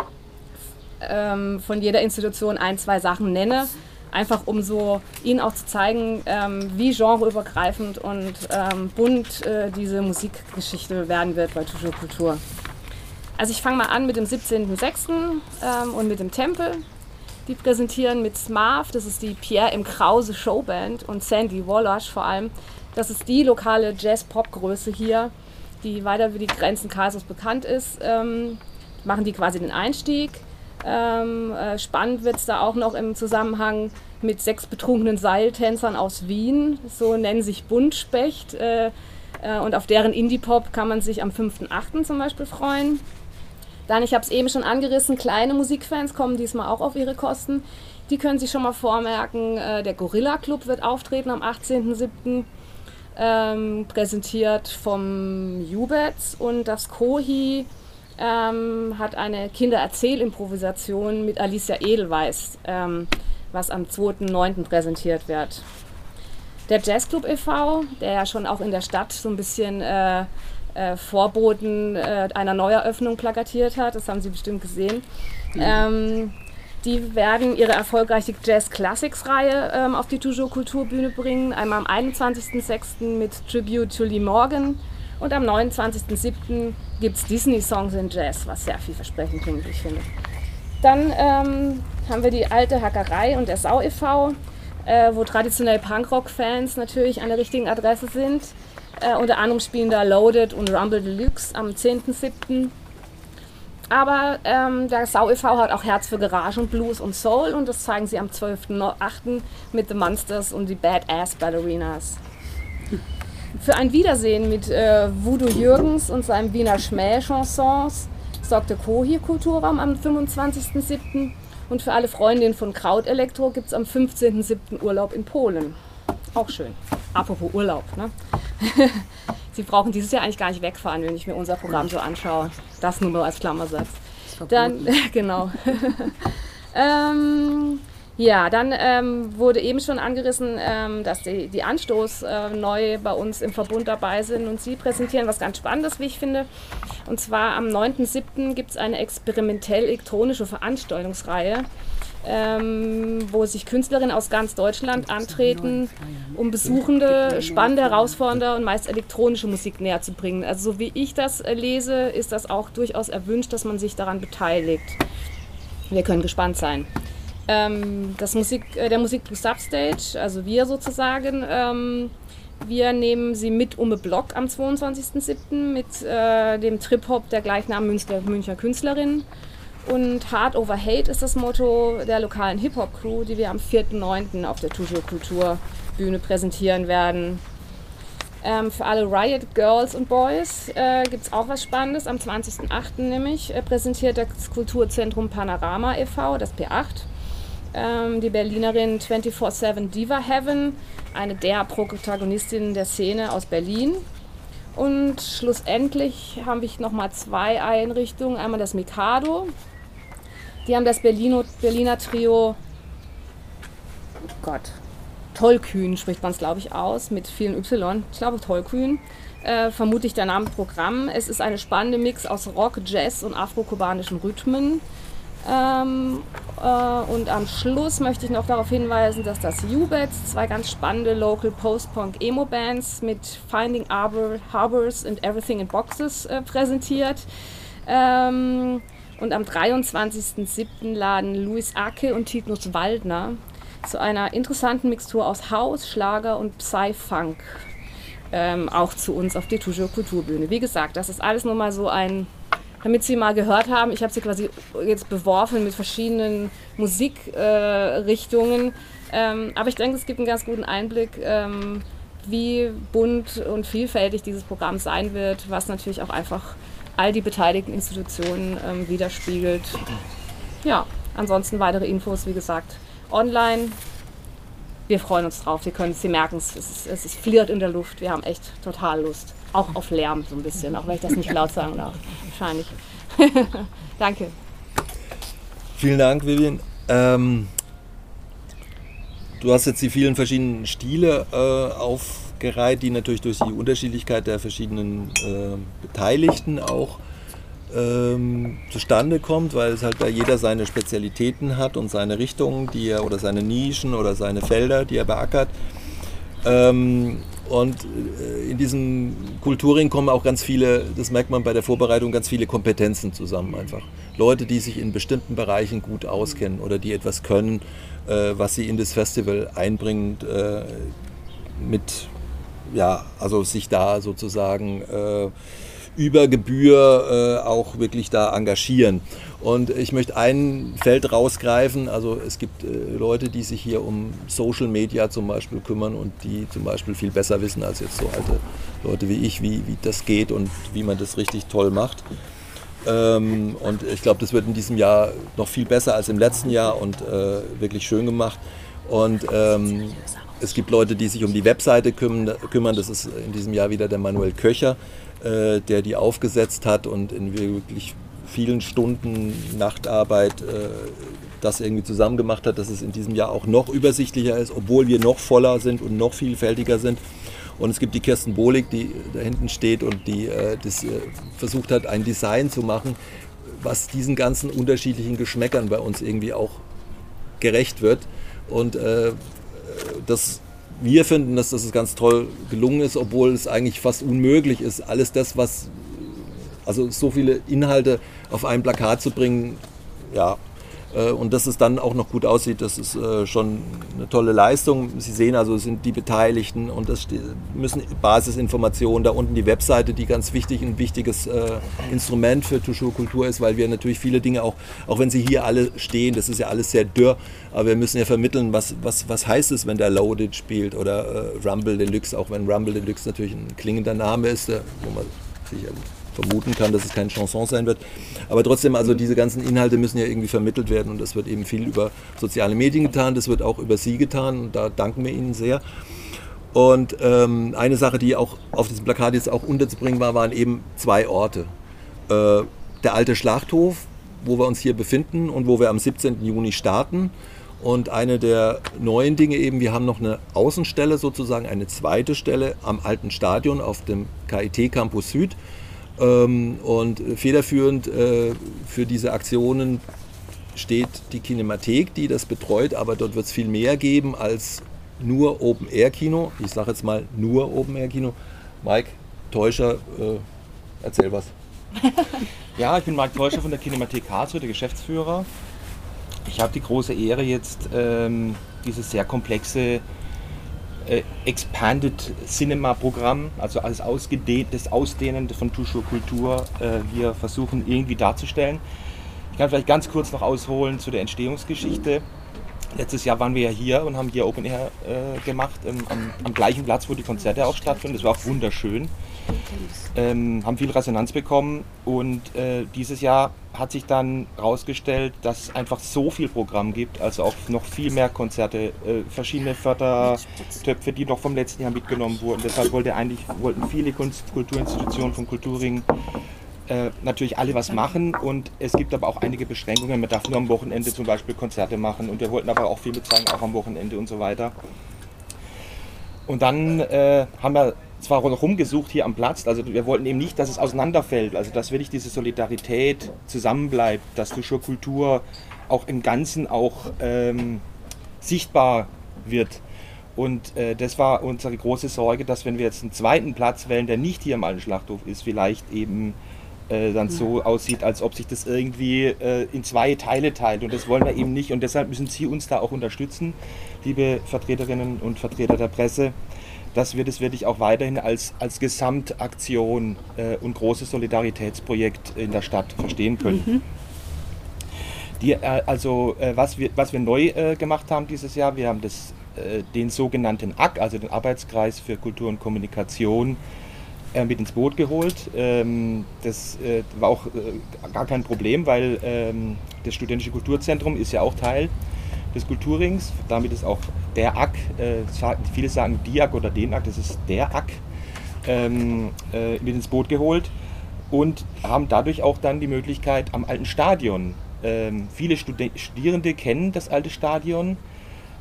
Speaker 5: ähm, von jeder Institution ein, zwei Sachen nenne. Einfach um so Ihnen auch zu zeigen, ähm, wie genreübergreifend und ähm, bunt äh, diese Musikgeschichte werden wird bei Toujours Kultur. Also ich fange mal an mit dem 17.06. Ähm, und mit dem Tempel. Die präsentieren mit Smarv, das ist die Pierre M. Krause Showband und Sandy Wallash vor allem. Das ist die lokale Jazz-Pop-Größe hier, die weiter über die Grenzen Karlsruhes bekannt ist. Ähm, machen die quasi den Einstieg. Ähm, äh, spannend wird es da auch noch im Zusammenhang mit sechs betrunkenen Seiltänzern aus Wien. So nennen sich Buntspecht. Äh, äh, und auf deren Indie-Pop kann man sich am 5.8. zum Beispiel freuen. Dann, ich habe es eben schon angerissen, kleine Musikfans kommen diesmal auch auf ihre Kosten. Die können sich schon mal vormerken, äh, der Gorilla Club wird auftreten am 18.07. Ähm, präsentiert vom Jubets und das Kohi ähm, hat eine Kindererzählimprovisation mit Alicia Edelweiss, ähm, was am 2.9. präsentiert wird. Der Jazzclub e.V., der ja schon auch in der Stadt so ein bisschen äh, äh, Vorboten äh, einer Neueröffnung plakatiert hat. Das haben Sie bestimmt gesehen. Mhm. Ähm, die werden ihre erfolgreiche Jazz Classics Reihe ähm, auf die Toujours Kulturbühne bringen. Einmal am 21.06. mit Tribute to Lee Morgan und am 29.07. gibt es Disney-Songs in Jazz, was sehr vielversprechend klingt, ich finde. Dann ähm, haben wir die alte Hackerei und der Sau e.V., äh, wo traditionell Punkrock-Fans natürlich an der richtigen Adresse sind. Äh, unter anderem spielen da Loaded und Rumble Deluxe am 10.07. Aber ähm, der Sau e.V. hat auch Herz für Garage und Blues und Soul und das zeigen sie am 12.08. mit The Monsters und die Badass Ballerinas. Für ein Wiedersehen mit äh, Voodoo Jürgens und seinem Wiener Schmäh-Chansons sorgte Kohi Kulturraum am 25.07. Und für alle Freundinnen von Krautelektro gibt es am 15.07. Urlaub in Polen. Auch schön. Apropos Urlaub. Ne? *laughs* Sie brauchen dieses Jahr eigentlich gar nicht wegfahren, wenn ich mir unser Programm so anschaue. Das nur mal als Klammersatz. Dann, *laughs* genau. *laughs* ähm, ja, dann ähm, wurde eben schon angerissen, ähm, dass die, die Anstoß äh, neu bei uns im Verbund dabei sind und sie präsentieren was ganz Spannendes, wie ich finde. Und zwar am 9.7. gibt es eine experimentell elektronische Veranstaltungsreihe ähm, wo sich Künstlerinnen aus ganz Deutschland antreten, um Besuchende spannende, herausfordernde und meist elektronische Musik näher zu bringen. Also so wie ich das äh, lese, ist das auch durchaus erwünscht, dass man sich daran beteiligt. Wir können gespannt sein. Ähm, das Musik, äh, der Musikclub Substage, also wir sozusagen, ähm, wir nehmen sie mit um Block am 22.07. mit äh, dem Trip-Hop der gleichnamigen Münchner, Künstlerin. Und Hard Over Hate ist das Motto der lokalen Hip-Hop-Crew, die wir am 4.9. auf der Toujours Kultur Bühne präsentieren werden. Ähm, für alle Riot Girls und Boys äh, gibt es auch was Spannendes. Am 20.08. nämlich äh, präsentiert das Kulturzentrum Panorama e.V., das P8, ähm, die Berlinerin 24-7 Diva Heaven, eine der Protagonistinnen der Szene aus Berlin. Und schlussendlich habe ich nochmal zwei Einrichtungen. Einmal das Mikado, die haben das Berlino, Berliner Trio oh Gott, Tollkühn spricht man es, glaube ich, aus, mit vielen Y. Ich glaube Tollkühn. Äh, vermute ich der Name Programm. Es ist eine spannende Mix aus Rock, Jazz und afro-kubanischen Rhythmen. Ähm, äh, und am Schluss möchte ich noch darauf hinweisen, dass das U-Bets zwei ganz spannende Local Post-Punk-Emo-Bands mit Finding Arbor, Harbors and Everything in Boxes äh, präsentiert. Ähm, und am 23.07. laden Luis Ake und Titus Waldner zu einer interessanten Mixtur aus House, Schlager und Psy-Funk ähm, auch zu uns auf die Toujours Kulturbühne. Wie gesagt, das ist alles nur mal so ein damit Sie mal gehört haben, ich habe sie quasi jetzt beworfen mit verschiedenen Musikrichtungen. Äh, ähm, aber ich denke, es gibt einen ganz guten Einblick, ähm, wie bunt und vielfältig dieses Programm sein wird, was natürlich auch einfach all die beteiligten Institutionen ähm, widerspiegelt. Ja, ansonsten weitere Infos, wie gesagt, online. Wir freuen uns drauf. Sie können, Sie merken es, ist, es ist flirrt in der Luft. Wir haben echt total Lust. Auch auf Lärm so ein bisschen, auch wenn ich das nicht laut sagen darf. Wahrscheinlich. *laughs* Danke.
Speaker 2: Vielen Dank, Vivian. Ähm, du hast jetzt die vielen verschiedenen Stile äh, aufgereiht, die natürlich durch die Unterschiedlichkeit der verschiedenen äh, Beteiligten auch ähm, zustande kommt, weil es halt bei jeder seine Spezialitäten hat und seine Richtungen, die er oder seine Nischen oder seine Felder, die er beackert. Ähm, und äh, in diesem Kulturring kommen auch ganz viele, das merkt man bei der Vorbereitung, ganz viele Kompetenzen zusammen einfach. Leute, die sich in bestimmten Bereichen gut auskennen oder die etwas können, äh, was sie in das Festival einbringen, äh, mit, ja, also sich da sozusagen über Gebühr äh, auch wirklich da engagieren. Und ich möchte ein Feld rausgreifen. Also es gibt äh, Leute, die sich hier um Social Media zum Beispiel kümmern und die zum Beispiel viel besser wissen als jetzt so alte Leute wie ich, wie, wie das geht und wie man das richtig toll macht. Ähm, und ich glaube, das wird in diesem Jahr noch viel besser als im letzten Jahr und äh, wirklich schön gemacht. Und ähm, es gibt Leute, die sich um die Webseite kümmern. Das ist in diesem Jahr wieder der Manuel Köcher äh, der die aufgesetzt hat und in wirklich vielen Stunden Nachtarbeit äh, das irgendwie zusammen gemacht hat, dass es in diesem Jahr auch noch übersichtlicher ist, obwohl wir noch voller sind und noch vielfältiger sind. Und es gibt die Kirsten Bohlig, die da hinten steht und die äh, das, äh, versucht hat, ein Design zu machen, was diesen ganzen unterschiedlichen Geschmäckern bei uns irgendwie auch gerecht wird. Und äh, das wir finden, dass das ganz toll gelungen ist, obwohl es eigentlich fast unmöglich ist, alles das, was, also so viele Inhalte auf ein Plakat zu bringen, ja, und dass es dann auch noch gut aussieht, das ist äh, schon eine tolle Leistung. Sie sehen also, es sind die Beteiligten und das müssen Basisinformationen, da unten die Webseite, die ganz wichtig, ein wichtiges äh, Instrument für Toujours Kultur ist, weil wir natürlich viele Dinge auch, auch wenn sie hier alle stehen, das ist ja alles sehr dürr, aber wir müssen ja vermitteln, was, was, was heißt es, wenn der Loaded spielt oder Rumble Deluxe, auch wenn Rumble Deluxe natürlich ein klingender Name ist, wo man sicherlich vermuten kann, dass es kein Chanson sein wird. Aber trotzdem, also diese ganzen Inhalte müssen ja irgendwie vermittelt werden und das wird eben viel über soziale Medien getan, das wird auch über Sie getan und da danken wir Ihnen sehr. Und ähm, eine Sache, die auch auf diesem Plakat jetzt auch unterzubringen war, waren eben zwei Orte. Äh, der alte Schlachthof, wo wir uns hier befinden und wo wir am 17. Juni starten. Und eine der neuen Dinge eben, wir haben noch eine Außenstelle sozusagen, eine zweite Stelle am alten Stadion auf dem KIT Campus Süd. Ähm, und federführend äh, für diese Aktionen steht die Kinemathek, die das betreut, aber dort wird es viel mehr geben als nur Open-Air-Kino. Ich sage jetzt mal nur Open-Air-Kino. Mike Täuscher, äh, erzähl was. *laughs*
Speaker 6: ja, ich bin Mike Täuscher von der Kinemathek Karlsruhe, der Geschäftsführer. Ich habe die große Ehre, jetzt ähm, dieses sehr komplexe Expanded Cinema Programm, also als ausgedehntes Ausdehnen von Tuschur Kultur äh, hier versuchen irgendwie darzustellen. Ich kann vielleicht ganz kurz noch ausholen zu der Entstehungsgeschichte. Letztes Jahr waren wir ja hier und haben hier Open Air äh, gemacht, ähm, am, am, gleichen Platz, wo die Konzerte auch stattfinden. Das war auch wunderschön. Ähm, haben viel Resonanz bekommen und äh, dieses Jahr hat sich dann herausgestellt, dass es einfach so viel Programm gibt, also auch noch viel mehr Konzerte, äh, verschiedene Fördertöpfe, die noch vom letzten Jahr mitgenommen wurden. Deshalb wollte eigentlich, wollten viele Kunst Kulturinstitutionen vom Kulturring äh, natürlich alle was machen und es gibt aber auch einige Beschränkungen. Man darf nur am Wochenende zum Beispiel Konzerte machen und wir wollten aber auch viel mit zeigen, auch am Wochenende und so weiter. Und dann äh, haben wir zwar noch rumgesucht hier am Platz, also wir wollten eben nicht, dass es auseinanderfällt, also dass wirklich diese Solidarität zusammenbleibt, dass Kultur auch im Ganzen auch ähm, sichtbar wird. Und äh, das war unsere große Sorge, dass wenn wir jetzt einen zweiten Platz wählen, der nicht hier im Alten Schlachthof ist, vielleicht eben äh, dann so aussieht, als ob sich das irgendwie äh, in zwei Teile teilt. Und das wollen wir eben nicht. Und deshalb müssen Sie uns da auch unterstützen, liebe Vertreterinnen und Vertreter der Presse, dass wir das wirklich auch weiterhin als, als Gesamtaktion äh, und großes Solidaritätsprojekt in der Stadt verstehen können. Mhm. Die, äh, also äh, was, wir, was wir neu äh, gemacht haben dieses Jahr, wir haben das, den sogenannten AK, also den Arbeitskreis für Kultur und Kommunikation, mit ins Boot geholt. Ähm, das war auch gar kein Problem, weil ähm, das Studentische Kulturzentrum ist ja auch Teil des Kulturrings. Damit ist auch der AK, viele sagen Diak oder den AK, das ist der AK, ähm, mit ins Boot geholt und haben dadurch auch dann die Möglichkeit am alten Stadion ähm, viele Studierende kennen das alte Stadion,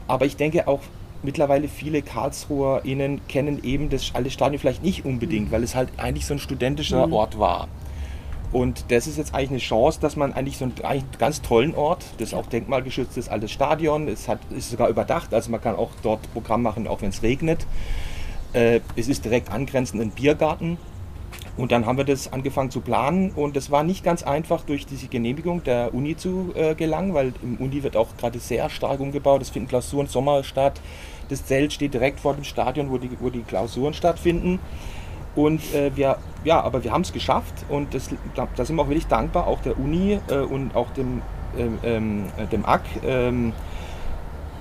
Speaker 6: aber ich denke auch mittlerweile viele KarlsruherInnen kennen eben das alte Stadion vielleicht nicht unbedingt, weil es halt eigentlich so ein studentischer mhm. Ort war. Und das ist jetzt eigentlich eine Chance, dass man eigentlich so einen, ganz tollen Ort, das ist auch denkmalgeschütztes altes Stadion, es hat, ist sogar überdacht, also man kann auch dort Programm machen, auch wenn es regnet. Äh, es ist direkt angrenzend ein Biergarten und dann haben wir das angefangen zu planen und es war nicht ganz einfach durch diese Genehmigung der Uni zu äh, gelangen, weil im Uni wird auch gerade sehr stark umgebaut. Es finden Klausuren Sommer statt. Das Zelt steht direkt vor dem Stadion, wo die, wo die Klausuren stattfinden. Und äh, wir, ja, aber wir haben es geschafft und das, da, da, sind wir auch wirklich dankbar, auch der Uni äh, und auch dem, ähm, ähm dem AK, ähm,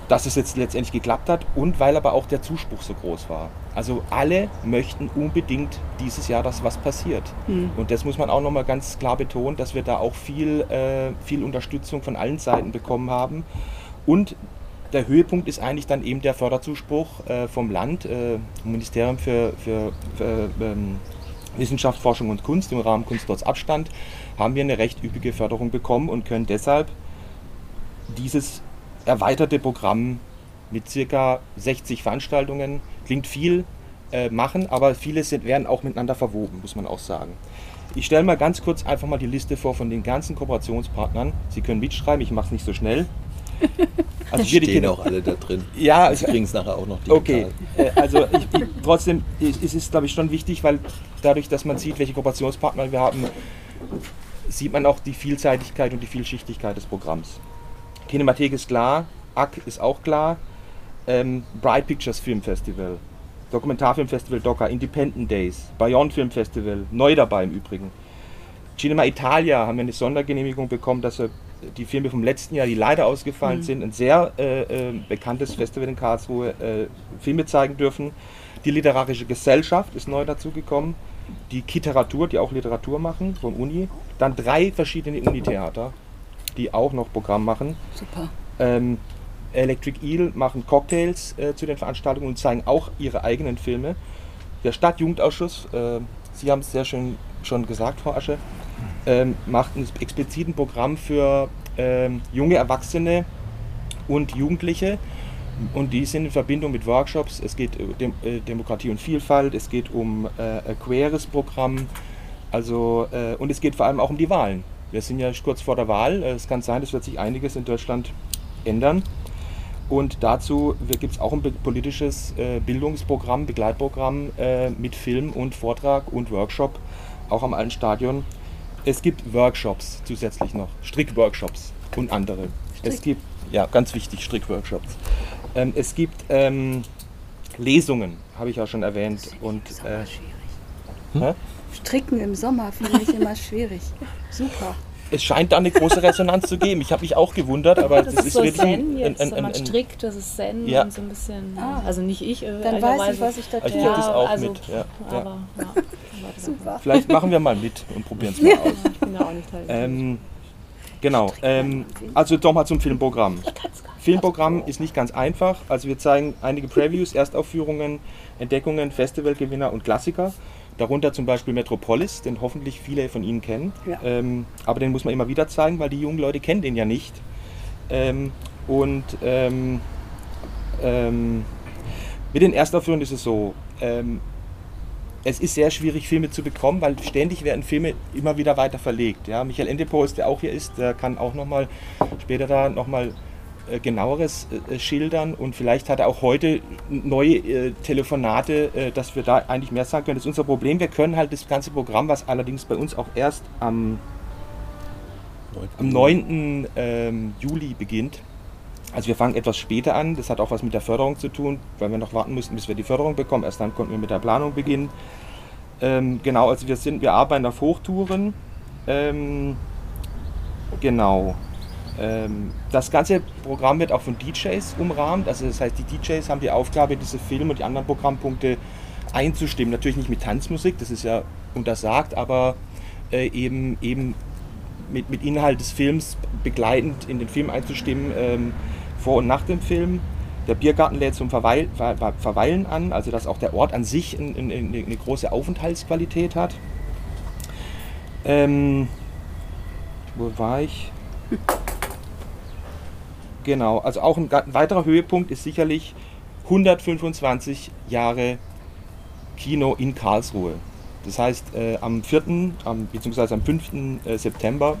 Speaker 6: dass es jetzt letztendlich geklappt hat und weil aber auch der Zuspruch so groß war. Also alle möchten unbedingt dieses Jahr, dass was passiert. Mhm. Und das muss man auch nochmal ganz klar betonen, dass wir da auch viel, äh, viel Unterstützung von allen Seiten bekommen haben. Und der Höhepunkt ist eigentlich dann eben der Förderzuspruch äh, vom Land, äh, Ministerium für, für, für ähm, Wissenschaft, Forschung und Kunst im Rahmen Kunst trotz Abstand, haben wir eine recht üppige Förderung bekommen und können deshalb dieses erweiterte Programm mit circa 60 Veranstaltungen, klingt viel, äh, machen, aber viele sind, werden auch miteinander verwoben, muss man auch sagen. Ich stelle mal ganz kurz einfach mal die Liste vor von den ganzen Kooperationspartnern. Sie können mitschreiben, ich mache es nicht so schnell.
Speaker 2: Also die stehen auch alle da drin.
Speaker 6: Ja, Sie kriegen es nachher auch noch digital. Okay, äh, also ich, ich, trotzdem ist es, glaube ich, schon wichtig, weil dadurch, dass man sieht, welche Kooperationspartner wir haben, sieht man auch die Vielseitigkeit und die Vielschichtigkeit des Programms. Kinemathek ist klar, AK ist auch klar, ähm, Bright Pictures Film Festival, Dokumentarfilmfestival Docker, Independent Days, Bayonne Film Festival, neu dabei im Übrigen. Cinema Italia haben wir eine Sondergenehmigung bekommen, dass wir die Filme vom letzten Jahr, die leider ausgefallen mhm. sind, ein sehr äh, äh, bekanntes Festival in Karlsruhe, äh, Filme zeigen dürfen. Die Literarische Gesellschaft ist neu dazugekommen. Die Kiteratur, die auch Literatur machen vom Uni. Dann drei verschiedene Unitheater die auch noch Programm machen.
Speaker 3: Super.
Speaker 6: Ähm, Electric Eel machen Cocktails äh, zu den Veranstaltungen und zeigen auch ihre eigenen Filme. Der Stadtjugendausschuss, äh, Sie haben es sehr schön schon gesagt, Frau Asche, ähm, macht ein explizites Programm für ähm, junge Erwachsene und Jugendliche. Und die sind in Verbindung mit Workshops. Es geht um Dem äh, Demokratie und Vielfalt, es geht um äh, queeres Programm, also, äh, und es geht vor allem auch um die Wahlen. Wir sind ja kurz vor der Wahl. Es kann sein, es wird sich einiges in Deutschland ändern. Und dazu gibt es auch ein politisches äh, Bildungsprogramm, Begleitprogramm äh, mit Film und Vortrag und Workshop, auch am alten Stadion. Es gibt Workshops zusätzlich noch, Strickworkshops und andere. Strick. Es gibt, ja, ganz wichtig, Strickworkshops. Ähm, es gibt ähm, Lesungen, habe ich ja schon erwähnt. Und, äh,
Speaker 3: hm? Stricken im Sommer finde ich immer schwierig. Super.
Speaker 6: Es scheint da eine große Resonanz zu geben. Ich habe mich auch gewundert, aber
Speaker 5: das, das ist, so wirklich Zen ein, ein, ein, ein, strickt, das ist Zen ja. und so ein bisschen. Ah. Also nicht ich.
Speaker 3: Äh, Dann weiß ich, was ich da
Speaker 6: tue. Ich ja, das auch also, mit. Ja. Aber, ja. Super. Vielleicht machen wir mal mit und probieren es mal aus. ich bin da auch nicht teil. Ähm, genau. Ähm, also nochmal zum Filmprogramm. Filmprogramm ist nicht ganz einfach. Also wir zeigen einige Previews, Erstaufführungen, Entdeckungen, Festivalgewinner und Klassiker. Darunter zum Beispiel Metropolis, den hoffentlich viele von Ihnen kennen. Ja. Ähm, aber den muss man immer wieder zeigen, weil die jungen Leute kennen den ja nicht. Ähm, und ähm, ähm Mit den Erstaufführungen ist es so, ähm, es ist sehr schwierig, Filme zu bekommen, weil ständig werden Filme immer wieder weiter verlegt. Ja, Michael Endepost, der auch hier ist, der kann auch nochmal später da nochmal äh, genaueres äh, schildern und vielleicht hat er auch heute neue äh, Telefonate, äh, dass wir da eigentlich mehr sagen können. Das ist unser Problem. Wir können halt das ganze Programm, was allerdings bei uns auch erst am, am 9. Ähm, Juli beginnt, also wir fangen etwas später an, das hat auch was mit der Förderung zu tun, weil wir noch warten mussten, bis wir die Förderung bekommen. Erst dann konnten wir mit der Planung beginnen. Ähm, genau, also wir sind, wir arbeiten auf Hochtouren. Ähm, genau. Ähm, das ganze Programm wird auch von DJs umrahmt. Also das heißt, die DJs haben die Aufgabe, diese Filme und die anderen Programmpunkte einzustimmen. Natürlich nicht mit Tanzmusik, das ist ja untersagt, aber äh, eben, eben mit, mit Inhalt des Films begleitend in den Film einzustimmen. Ähm, vor und nach dem Film. Der Biergarten lädt zum Verweil, Ver, Verweilen an, also dass auch der Ort an sich eine, eine, eine große Aufenthaltsqualität hat. Ähm, wo war ich? *laughs* Genau, also auch ein, weiterer Höhepunkt ist sicherlich 125 Jahre Kino in Karlsruhe. Das heißt, äh, am 4. Am, beziehungsweise am 5. Äh, September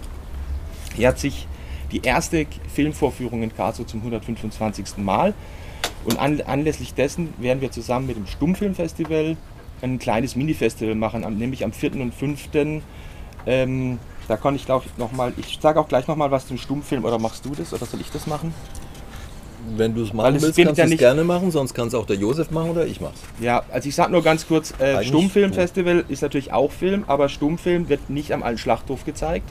Speaker 6: jährt sich die erste Filmvorführung in Karlsruhe zum 125. Mal. Und an, anlässlich dessen werden wir zusammen mit dem Stummfilmfestival ein kleines Mini-Festival machen, nämlich am 4. und 5. Ähm, da kann ich glaube noch mal, ich sage auch gleich noch mal was zum Stummfilm, oder machst du das, oder soll ich das machen?
Speaker 2: Wenn du es machen willst, kannst du es gerne machen, sonst kann es auch der Josef machen oder ich mach's.
Speaker 6: Ja, also ich sage nur ganz kurz, äh, Stummfilmfestival ist natürlich auch Film, aber Stummfilm wird nicht am alten Schlachthof gezeigt,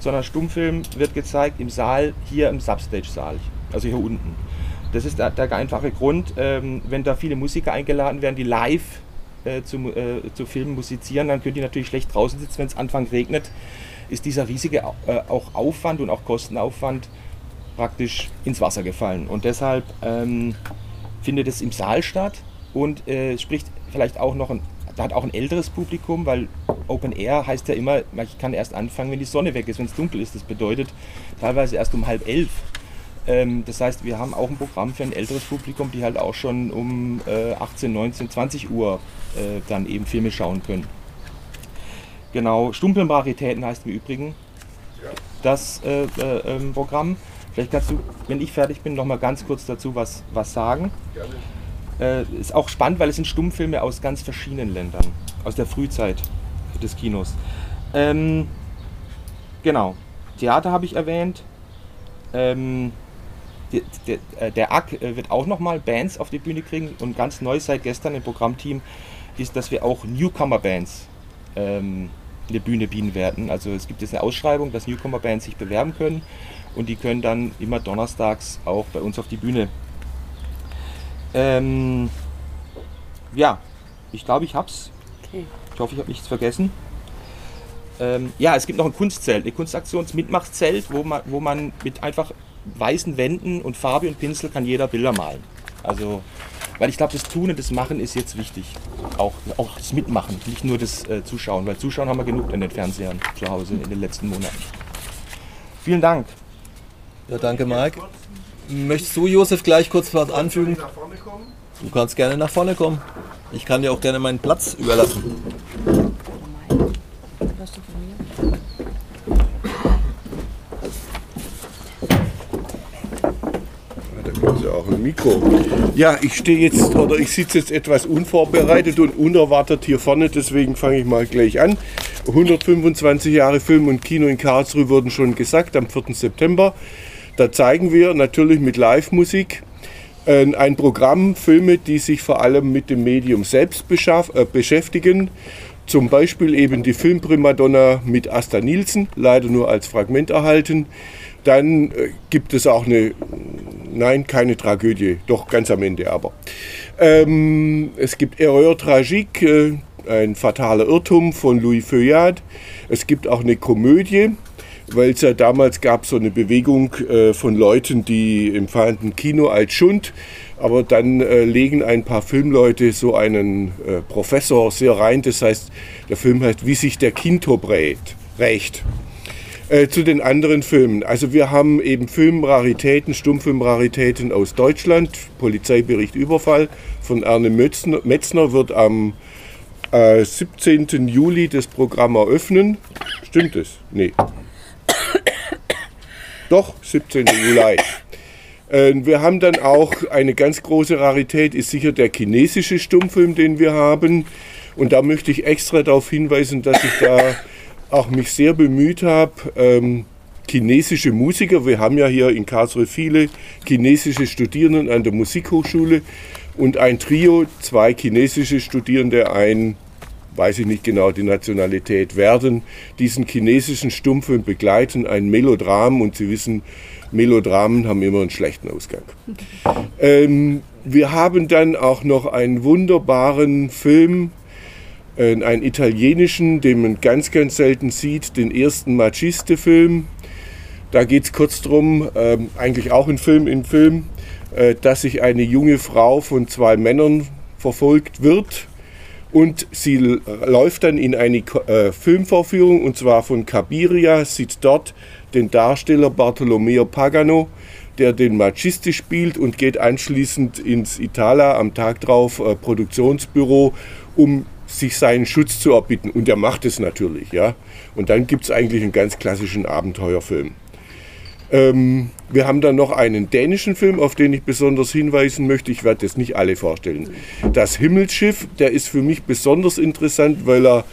Speaker 6: sondern Stummfilm wird gezeigt im Saal, hier im Substage-Saal, also hier unten. Das ist der, der einfache Grund, ähm, wenn da viele Musiker eingeladen werden, die live äh, zu, äh, zu Filmen musizieren, dann können die natürlich schlecht draußen sitzen, wenn es Anfang regnet, ist dieser riesige äh, auch Aufwand und auch Kostenaufwand praktisch ins Wasser gefallen. Und deshalb ähm, findet es im Saal statt und äh, spricht vielleicht auch noch ein hat auch ein älteres Publikum, weil Open Air heißt ja immer, ich kann erst anfangen, wenn die Sonne weg ist, wenn es dunkel ist. Das bedeutet teilweise erst um halb elf. Ähm, das heißt, wir haben auch ein Programm für ein älteres Publikum, die halt auch schon um äh, 18, 19, 20 Uhr äh, dann eben Filme schauen können. Genau, Stumpelraritäten heißt im Übrigen das äh, äh ähm, Programm. Vielleicht kannst du, wenn ich fertig bin, noch mal ganz kurz dazu was, was sagen. Gerne. Äh, ist auch spannend, weil es sind Stummfilme aus ganz verschiedenen Ländern, aus der Frühzeit des Kinos. Ähm, genau, Theater habe ich erwähnt. Ähm, der, der, äh, der ACK äh, wird auch nochmal Bands auf die Bühne kriegen und ganz neu seit gestern im Programmteam ist, dass wir auch Newcomer-Bands ähm, eine Bühne bieten werden. Also es gibt jetzt eine Ausschreibung, dass Newcomer-Bands sich bewerben können und die können dann immer donnerstags auch bei uns auf die Bühne ähm, ja, ich glaube, ich hab's. Okay. Ich hoffe, ich habe nichts vergessen. Ähm, ja, es gibt noch ein Kunstzelt, ein Kunstaktionsmitmachzelt, wo man, wo man mit einfach weißen Wänden und Farbe und Pinsel kann jeder Bilder malen. Also, weil ich glaube, das Tun und das Machen ist jetzt wichtig. Auch, auch das Mitmachen, nicht nur das äh, Zuschauen, weil Zuschauen haben wir genug in den Fernsehern zu Hause in den letzten Monaten. Vielen Dank.
Speaker 2: Ja, danke, Mike. Möchtest du, Josef, gleich kurz was anfügen? Du kannst gerne nach vorne kommen. Ich kann dir auch gerne meinen Platz überlassen.
Speaker 7: Da auch ein Mikro. Ja, ich stehe jetzt oder ich sitze jetzt etwas unvorbereitet und unerwartet hier vorne, deswegen fange ich mal gleich an. 125 Jahre Film und Kino in Karlsruhe wurden schon gesagt am 4. September. Da zeigen wir natürlich mit Live-Musik äh, ein Programm, Filme, die sich vor allem mit dem Medium selbst äh, beschäftigen. Zum Beispiel eben die Filmprimadonna mit Asta Nielsen, leider nur als Fragment erhalten. Dann äh, gibt es auch eine, nein, keine Tragödie, doch ganz am Ende aber. Ähm, es gibt Erreur Tragique, äh, ein fataler Irrtum von Louis Feuillade. Es gibt auch eine Komödie, weil es ja damals gab so eine Bewegung äh, von Leuten, die empfanden Kino als Schund, aber dann äh, legen ein paar Filmleute so einen äh, Professor sehr rein, das heißt, der Film heißt, wie sich der Kinto brät, rächt. Äh, zu den anderen Filmen. Also wir haben eben Filmraritäten, Stummfilmraritäten aus Deutschland. Polizeibericht Überfall von Erne Metzner, Metzner wird am äh, 17. Juli das Programm eröffnen. Stimmt es? Nee. Doch, 17. Juli. Äh, wir haben dann auch eine ganz große Rarität, ist sicher der chinesische Stummfilm, den wir haben. Und da möchte ich extra darauf hinweisen, dass ich da auch mich sehr bemüht habe, ähm, chinesische Musiker, wir haben ja hier in Karlsruhe viele chinesische Studierende an der Musikhochschule und ein Trio, zwei chinesische Studierende, ein, weiß ich nicht genau die Nationalität, werden diesen chinesischen Stummfilm begleiten, ein Melodram und Sie wissen, Melodramen haben immer einen schlechten Ausgang. Ähm, wir haben dann auch noch einen wunderbaren Film, äh, einen italienischen, den man ganz, ganz selten sieht, den ersten Maciste-Film. Da geht es kurz darum, ähm, eigentlich auch ein Film in Film, äh, dass sich eine junge Frau von zwei Männern verfolgt wird und sie läuft dann in eine äh, Filmvorführung und zwar von Cabiria, sieht dort den Darsteller Bartolomeo Pagano, der den Maciste spielt und geht anschließend ins Itala am Tag drauf äh, Produktionsbüro, um sich seinen Schutz zu erbitten. Und er macht es natürlich, ja. Und dann gibt es eigentlich einen ganz klassischen Abenteuerfilm. Ähm, wir haben dann noch einen dänischen Film, auf den ich besonders hinweisen möchte. Ich werde das nicht alle vorstellen. Das Himmelsschiff, der ist für mich besonders interessant, weil er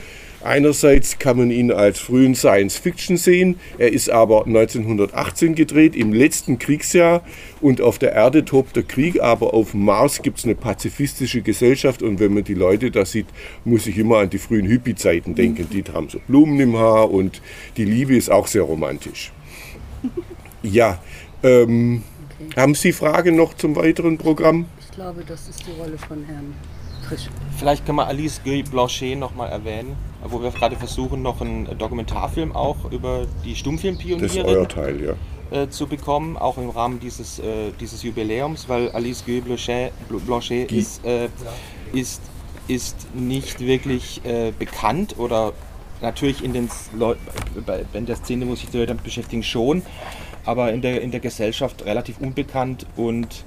Speaker 7: Einerseits kann man ihn als frühen Science Fiction sehen. Er ist aber 1918 gedreht, im letzten Kriegsjahr. Und auf der Erde tobt der Krieg, aber auf dem Mars gibt es eine pazifistische Gesellschaft. Und wenn man die Leute da sieht, muss ich immer an die frühen Hippie-Zeiten denken. Die haben so Blumen im Haar und die Liebe ist auch sehr romantisch. *laughs* Ja, ähm, haben Sie Fragen noch zum weiteren Programm?
Speaker 3: Ich glaube, das ist die Rolle von Herrn Frisch.
Speaker 6: Vielleicht können wir Alice Guy Blanchet noch mal erwähnen, wo wir gerade versuchen, noch einen Dokumentarfilm auch über die Stummfilmpioniere äh, zu bekommen, auch im Rahmen dieses, äh, dieses Jubiläums, weil Alice Guy Blanchet, Blanchet ist, äh, ist, ist nicht wirklich äh, bekannt oder natürlich in den Leu in der Szene muss ich die Leute damit beschäftigen schon, aber in der, in der Gesellschaft relativ unbekannt und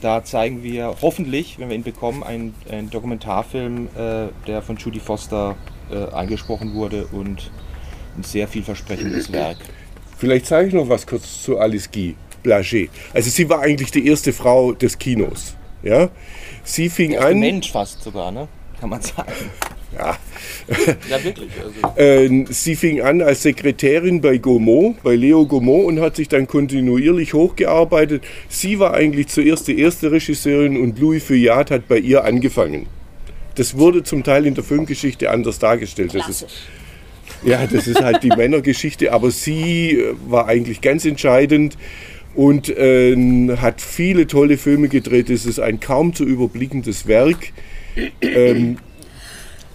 Speaker 6: da zeigen wir hoffentlich, wenn wir ihn bekommen, einen, einen Dokumentarfilm, äh, der von Judy Foster äh, eingesprochen wurde und ein sehr vielversprechendes Werk.
Speaker 7: Vielleicht sage ich noch was kurz zu Alice Guy Blaget. Also sie war eigentlich die erste Frau des Kinos. Ja? Sie fing an.
Speaker 6: Mensch fast sogar, ne? kann man sagen.
Speaker 7: Ja.
Speaker 6: ja, wirklich.
Speaker 7: Also. Äh, sie fing an als Sekretärin bei Gaumont, bei Leo Gaumont und hat sich dann kontinuierlich hochgearbeitet. Sie war eigentlich zuerst die erste Regisseurin und Louis Feuillade hat bei ihr angefangen. Das wurde zum Teil in der Filmgeschichte anders dargestellt. Das ist, ja, das ist halt die *laughs* Männergeschichte, aber sie äh, war eigentlich ganz entscheidend und äh, hat viele tolle Filme gedreht. Es ist ein kaum zu überblickendes Werk. Ähm,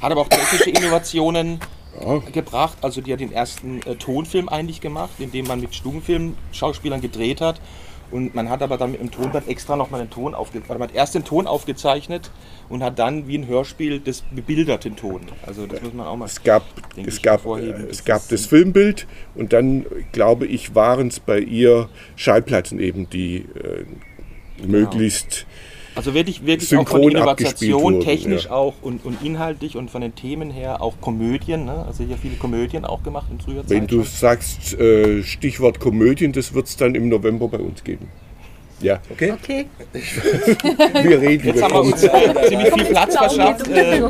Speaker 6: hat aber auch technische Innovationen ja. gebracht. Also die hat den ersten äh, Tonfilm eigentlich gemacht, in dem man mit Stummfilm-Schauspielern gedreht hat. Und man hat aber dann mit dem Tonband extra nochmal den Ton aufgezeichnet. Man hat erst den Ton aufgezeichnet und hat dann wie ein Hörspiel das bebildert, den Ton. Also das muss man auch mal
Speaker 7: Es gab, es gab, es gab das Filmbild und dann, glaube ich, waren es bei ihr Schallplatten eben, die äh, genau. möglichst
Speaker 6: also wirklich, wirklich auch von Innovation, technisch ja. auch und, und inhaltlich und von den Themen her auch Komödien. Ne? Also hier viele Komödien auch gemacht in früher Zeit.
Speaker 7: Wenn du sagst äh, Stichwort Komödien, das wird es dann im November bei uns geben. Ja, okay?
Speaker 3: Okay. *laughs*
Speaker 7: wir reden
Speaker 6: Jetzt haben wir uns äh, ziemlich viel Platz verschafft. Äh,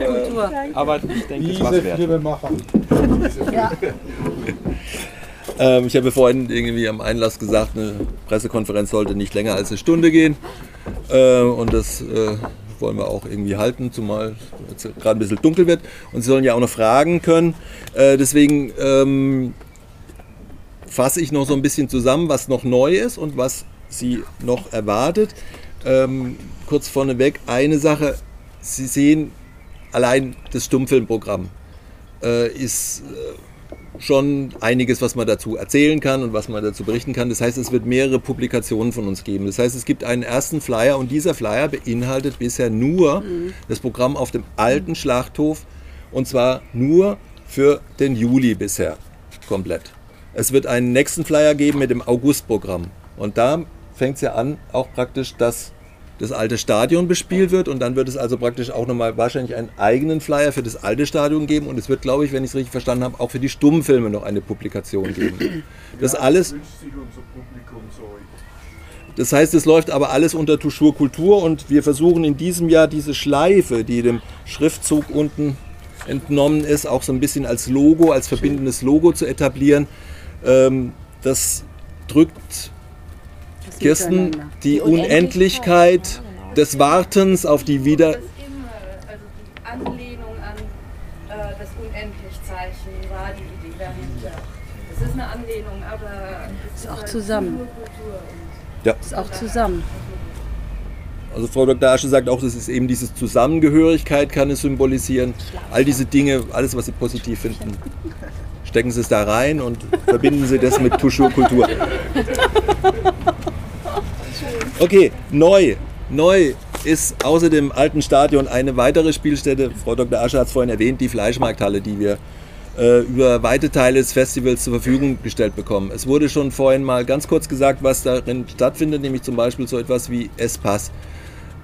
Speaker 6: aber ich denke, das war's wert.
Speaker 2: ja. *laughs* Ähm, ich habe vorhin irgendwie am Einlass gesagt, eine Pressekonferenz sollte nicht länger als eine Stunde gehen. Äh, und das äh, wollen wir auch irgendwie halten, zumal es gerade ein bisschen dunkel wird. Und Sie sollen ja auch noch fragen können. Äh, deswegen ähm, fasse ich noch so ein bisschen zusammen, was noch neu ist und was Sie noch erwartet. Ähm, kurz vorneweg eine Sache. Sie sehen allein das Stummfilmprogramm äh, ist äh, schon einiges, was man dazu erzählen kann und was man dazu berichten kann. Das heißt, es wird mehrere Publikationen von uns geben. Das heißt, es gibt einen ersten Flyer und dieser Flyer beinhaltet bisher nur mhm. das Programm auf dem alten Schlachthof und zwar nur für den Juli bisher komplett. Es wird einen nächsten Flyer geben mit dem August-Programm. Und da fängt es ja an, auch praktisch, dass das alte Stadion bespielt wird und dann wird es also praktisch auch nochmal wahrscheinlich einen eigenen Flyer für das alte Stadion geben und es wird, glaube ich, wenn ich es richtig verstanden habe, auch für die Stummfilme noch eine Publikation geben. *clears throat* Das
Speaker 7: Ja,
Speaker 2: alles, das heißt, es läuft aber alles unter Touchur Kultur und wir versuchen in diesem Jahr diese Schleife, die dem Schriftzug unten entnommen ist, auch so ein bisschen als Logo, als verbindendes Logo zu etablieren. Ähm, das drückt Kirsten
Speaker 3: Miteinander.
Speaker 2: die
Speaker 5: Die
Speaker 2: Unendlichkeit des Wartens auf die wieder
Speaker 8: Das immer, also die Anlehnung an äh, das Unendlichzeichen war die Idee dahinter. Es ist eine Anlehnung, aber es
Speaker 3: Ist auch zusammen.
Speaker 2: ja,
Speaker 3: Ist auch zusammen.
Speaker 2: Also Frau Dr. Asche sagt auch, das ist eben diese Zusammengehörigkeit kann es symbolisieren. All diese Dinge, alles was Sie positiv finden, stecken Sie es da rein und verbinden Sie das mit Touchur-Kultur. *laughs* Okay, neu. Neu ist außer dem alten Stadion eine weitere Spielstätte. Frau Dr. Asche hat es vorhin erwähnt, die Fleischmarkthalle, die wir äh, über weite Teile des Festivals zur Verfügung gestellt bekommen. Es wurde schon vorhin mal ganz kurz gesagt, was darin stattfindet, nämlich zum Beispiel so etwas wie Espas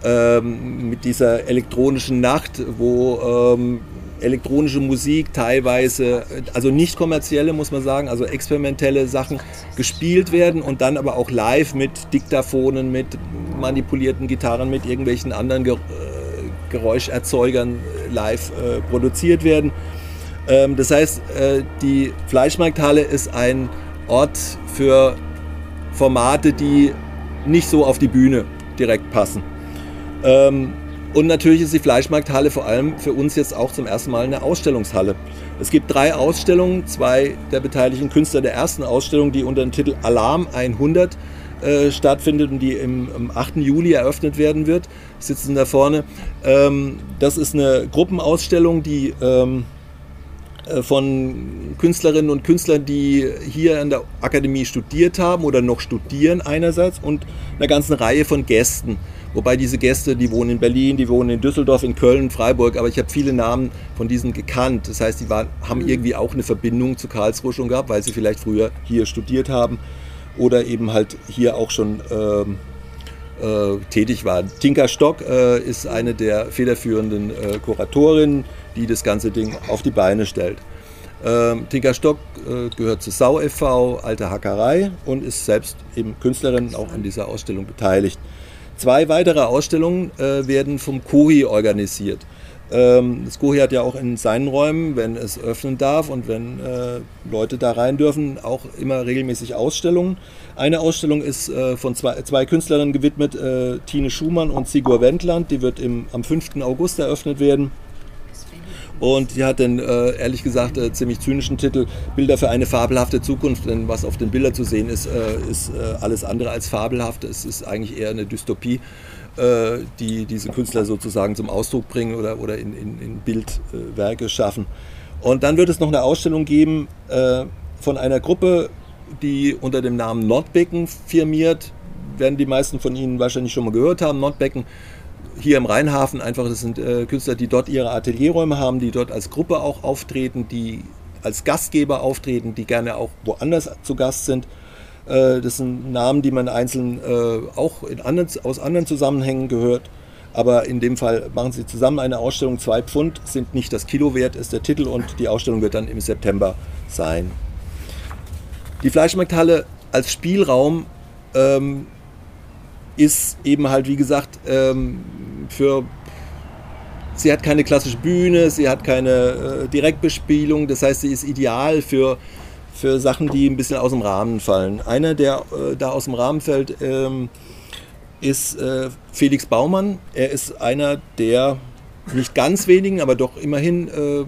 Speaker 2: ähm, mit dieser elektronischen Nacht, wo ähm, elektronische Musik teilweise, also nicht kommerzielle muss man sagen, also experimentelle Sachen gespielt werden und dann aber auch live mit Diktaphonen, mit manipulierten Gitarren, mit irgendwelchen anderen Ge äh, Geräuscherzeugern äh, live äh, produziert werden. Ähm, das heißt, äh, die Fleischmarkthalle ist ein Ort für Formate, die nicht so auf die Bühne direkt passen. Ähm, und natürlich ist die Fleischmarkthalle vor allem für uns jetzt auch zum ersten Mal eine Ausstellungshalle. Es gibt drei Ausstellungen, zwei der beteiligten Künstler der ersten Ausstellung, die unter dem Titel Alarm 100 äh, stattfindet und die im, am 8. Juli eröffnet werden wird, sitzen da vorne. Ähm, das ist eine Gruppenausstellung, die ähm, äh, von Künstlerinnen und Künstlern, die hier an der Akademie studiert haben oder noch studieren einerseits und einer ganzen Reihe von Gästen. Wobei diese Gäste, die wohnen in Berlin, die wohnen in Düsseldorf, in Köln, Freiburg, aber ich habe viele Namen von diesen gekannt. Das heißt, die waren, haben irgendwie auch eine Verbindung zu Karlsruhe schon gehabt, weil sie vielleicht früher hier studiert haben oder eben halt hier auch schon ähm, äh, tätig waren. Tinka Stock äh, ist eine der federführenden äh, Kuratorinnen, die das ganze Ding auf die Beine stellt. Ähm, Tinka Stock äh, gehört zu Sau e.V., alte Hackerei und ist selbst eben Künstlerin auch an dieser Ausstellung beteiligt. Zwei weitere Ausstellungen äh, werden vom Kuri organisiert. Ähm, das Kuri hat ja auch in seinen Räumen, wenn es öffnen darf und wenn äh, Leute da rein dürfen, auch immer regelmäßig Ausstellungen. Eine Ausstellung ist äh, von zwei, zwei Künstlerinnen gewidmet, äh, Tine Schumann und Sigur Wendland. Die wird im, am 5. August eröffnet werden. Und die hat den, äh, ehrlich gesagt, äh, ziemlich zynischen Titel Bilder für eine fabelhafte Zukunft. Denn was auf den Bildern zu sehen ist, äh, ist äh, alles andere als fabelhaft. Es ist eigentlich eher eine Dystopie, äh, die diese Künstler sozusagen zum Ausdruck bringen oder, oder in, in, in Bildwerke schaffen. Und dann wird es noch eine Ausstellung geben äh, von einer Gruppe, die unter dem Namen Nordbecken firmiert. Werden die meisten von Ihnen wahrscheinlich schon mal gehört haben. Nordbecken hier im Rheinhafen einfach, das sind äh, Künstler, die dort ihre Atelierräume haben, die dort als Gruppe auch auftreten, die als Gastgeber auftreten, die gerne auch woanders zu Gast sind. Äh, das sind Namen, die man einzeln äh, auch anderen, aus anderen Zusammenhängen gehört. Aber in dem Fall machen sie zusammen eine Ausstellung. Zwei Pfund sind nicht das Kilo wert, ist der Titel und die Ausstellung wird dann im September sein. Die Fleischmarkthalle als Spielraum ähm, ist eben halt, wie gesagt, ähm, für. Sie hat keine klassische Bühne, sie hat keine äh, Direktbespielung, das heißt, sie ist ideal für, für Sachen, die ein bisschen aus dem Rahmen fallen. Einer, der äh, da aus dem Rahmen fällt, ähm, ist äh, Felix Baumann. Er ist einer der nicht ganz wenigen, aber doch immerhin äh,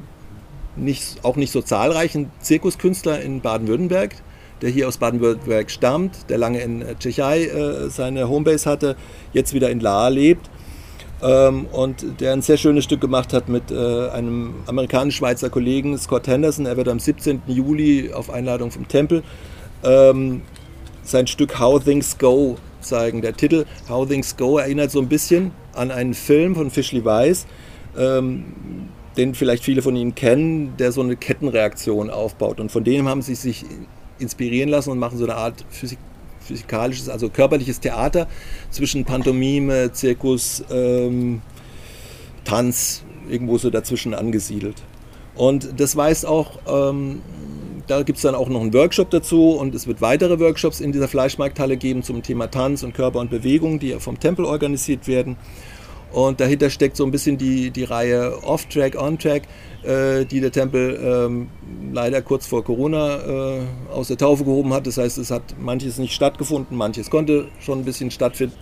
Speaker 2: nicht, auch nicht so zahlreichen Zirkuskünstler in Baden-Württemberg der hier aus Baden-Württemberg stammt, der lange in Tschechei äh, seine Homebase hatte, jetzt wieder in Lahr lebt ähm, und der ein sehr schönes Stück gemacht hat mit äh, einem amerikanisch-schweizer Kollegen, Scott Henderson. Er wird am 17. Juli auf Einladung vom Tempel ähm, sein Stück How Things Go zeigen. Der Titel How Things Go erinnert so ein bisschen an einen Film von Fischli Weiss, ähm, den vielleicht viele von Ihnen kennen, der so eine Kettenreaktion aufbaut. Und von dem haben sie sich inspirieren lassen und machen so eine Art Physik, physikalisches, also körperliches Theater zwischen Pantomime, Zirkus, ähm, Tanz, irgendwo so dazwischen angesiedelt. Und das weist auch, ähm, da gibt es dann auch noch einen Workshop dazu und es wird weitere Workshops in dieser Fleischmarkthalle geben zum Thema Tanz und Körper und Bewegung, die vom Tempel organisiert werden. Und dahinter steckt so ein bisschen die, die Reihe Off-Track, On-Track, äh, die der Tempel ähm, leider kurz vor Corona äh, aus der Taufe gehoben hat. Das heißt, es hat manches nicht stattgefunden, manches konnte schon ein bisschen stattfinden.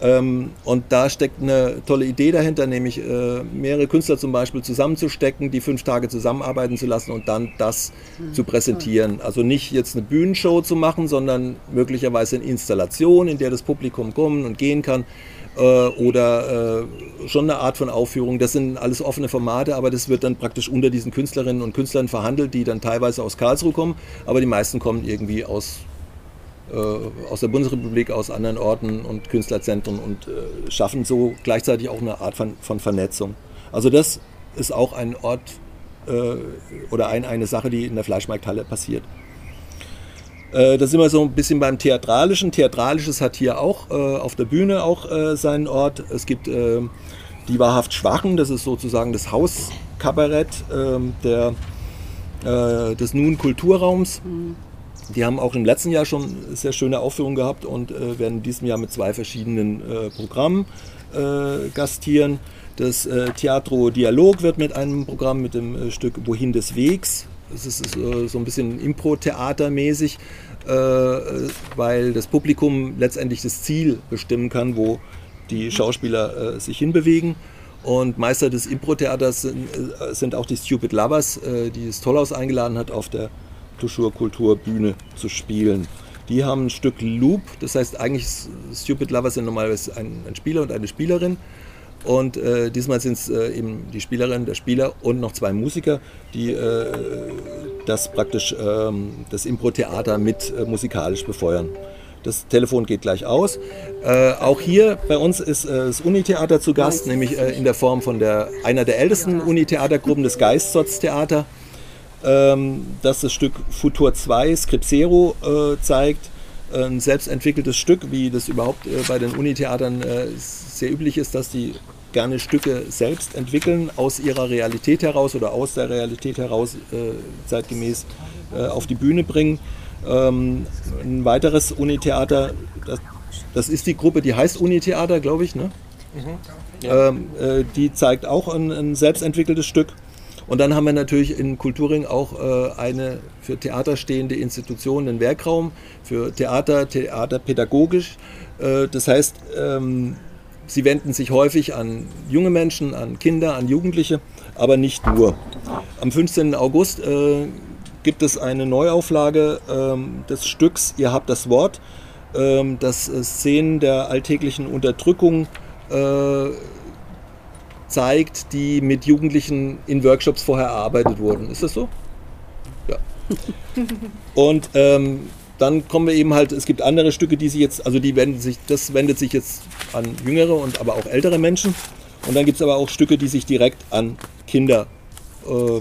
Speaker 2: Ähm, und da steckt eine tolle Idee dahinter, nämlich äh, mehrere Künstler zum Beispiel zusammenzustecken, die fünf Tage zusammenarbeiten zu lassen und dann das mhm. zu präsentieren. Also nicht jetzt eine Bühnenshow zu machen, sondern möglicherweise eine Installation, in der das Publikum kommen und gehen kann oder äh, schon eine Art von Aufführung. Das sind alles offene Formate, aber das wird dann praktisch unter diesen Künstlerinnen und Künstlern verhandelt, die dann teilweise aus Karlsruhe kommen, aber die meisten kommen irgendwie aus äh, aus der Bundesrepublik, aus anderen Orten und Künstlerzentren und äh, schaffen so gleichzeitig auch eine Art von, von Vernetzung. Also das ist auch ein Ort äh, oder ein, eine Sache, die in der Fleischmarkthalle passiert. Äh, da sind wir so ein bisschen beim Theatralischen. Theatralisches hat hier auch äh, auf der Bühne auch äh, seinen Ort. Es gibt die wahrhaft Schwachen, das ist sozusagen das Hauskabarett ähm, der, des Nun Kulturraums. Mhm. Die haben auch im letzten Jahr schon sehr schöne Aufführungen gehabt und äh, werden in diesem Jahr mit zwei verschiedenen äh, Programmen äh, gastieren. Das äh, Teatro Dialog wird mit einem Programm mit dem äh, Stück Wohin des Wegs. Das ist äh, so ein bisschen Impro-Theater-mäßig, weil das Publikum letztendlich das Ziel bestimmen kann, wo die Schauspieler sich hinbewegen. Und Meister des Impro-Theaters sind, sind, auch die Stupid Lovers, die das Tollhaus eingeladen hat auf der Tuschur Kulturbühne zu spielen. Die haben ein Stück Loop, das heißt eigentlich Stupid Lovers sind normalerweise ein, ein Spieler und eine Spielerin. Und äh, diesmal sind es äh, eben die Spielerin, der Spieler und noch zwei Musiker, die äh, das praktisch ähm, das Impro-Theater mit äh, musikalisch befeuern. Das Telefon geht gleich aus. Äh, auch hier bei uns ist äh, das Unitheater zu Gast, nämlich in der Form von der, einer der ältesten Unitheatergruppen, des Geistsotz Theater ähm, dass das Stück Futur 2 Script Zero äh, zeigt. Ein selbstentwickeltes Stück, wie das überhaupt äh, bei den Unitheatern äh, sehr üblich ist, dass die gerne Stücke selbst entwickeln, aus ihrer Realität heraus oder aus der Realität heraus äh, zeitgemäß auf die Bühne bringen. Ähm, ein weiteres Unitheater, das, das, ist die Gruppe, die heißt Unitheater, glaube ich, ne? Mhm. Ja. Ähm, äh, die zeigt auch ein, ein selbstentwickeltes Stück. Und dann haben wir natürlich in Kulturing auch äh, eine für Theater stehende Institution, einen Werkraum für Theater, Theaterpädagogisch. Äh, das heißt, ähm, sie wenden sich häufig an junge Menschen, an Kinder, an Jugendliche, aber nicht nur. Am 15. August äh, gibt es eine Neuauflage ähm, des Stücks Ihr habt das Wort, ähm, das Szenen der alltäglichen Unterdrückung zeigt, die mit Jugendlichen in Workshops vorher erarbeitet wurden. Ist das so? Ja. *laughs* Und ähm, dann kommen wir eben halt, es gibt andere Stücke, die sich jetzt, also die wenden sich, das wendet sich jetzt an jüngere und aber auch ältere Menschen. Und dann gibt es aber auch Stücke, die sich direkt an Kinder äh,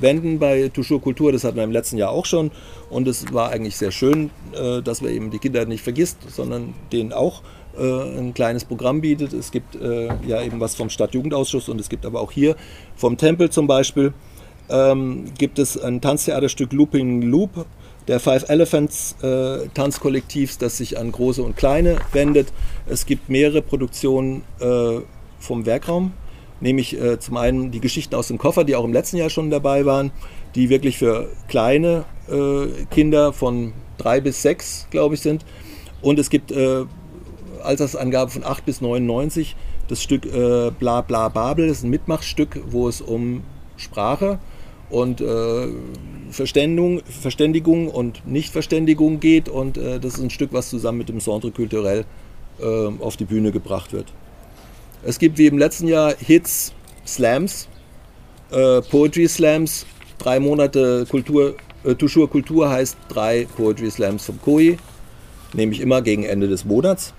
Speaker 2: wenden bei Toujours Kultur. Das hatten wir im letzten Jahr auch schon. Und es war eigentlich sehr schön, äh, dass wir eben die Kinder nicht vergisst, sondern denen auch ein kleines Programm bietet. Es gibt äh, ja eben was vom Stadtjugendausschuss und es gibt aber auch hier vom Tempel zum Beispiel ähm, gibt es ein Tanztheaterstück Looping Loop der Five Elephants äh, Tanzkollektivs, das sich an große und kleine wendet. Es gibt mehrere Produktionen äh, vom Werkraum, nämlich äh, zum einen die Geschichten aus dem Koffer, die auch im letzten Jahr schon dabei waren, die wirklich für kleine äh, Kinder von drei bis sechs, glaube ich, sind. Und es gibt Altersangabe von 8 bis 99. Das Stück äh, Bla Bla Babel ist ein Mitmachstück, wo es um Sprache und äh, Verständigung, Verständigung und Nichtverständigung geht. Und äh, das ist ein Stück, was zusammen mit dem Centre Culturel äh, auf die Bühne gebracht wird. Es gibt wie im letzten Jahr Hits, Slams, äh, Poetry Slams, drei Monate Kultur, äh, Toujours Kultur heißt drei Poetry Slams vom KOI, nämlich immer gegen Ende des Monats.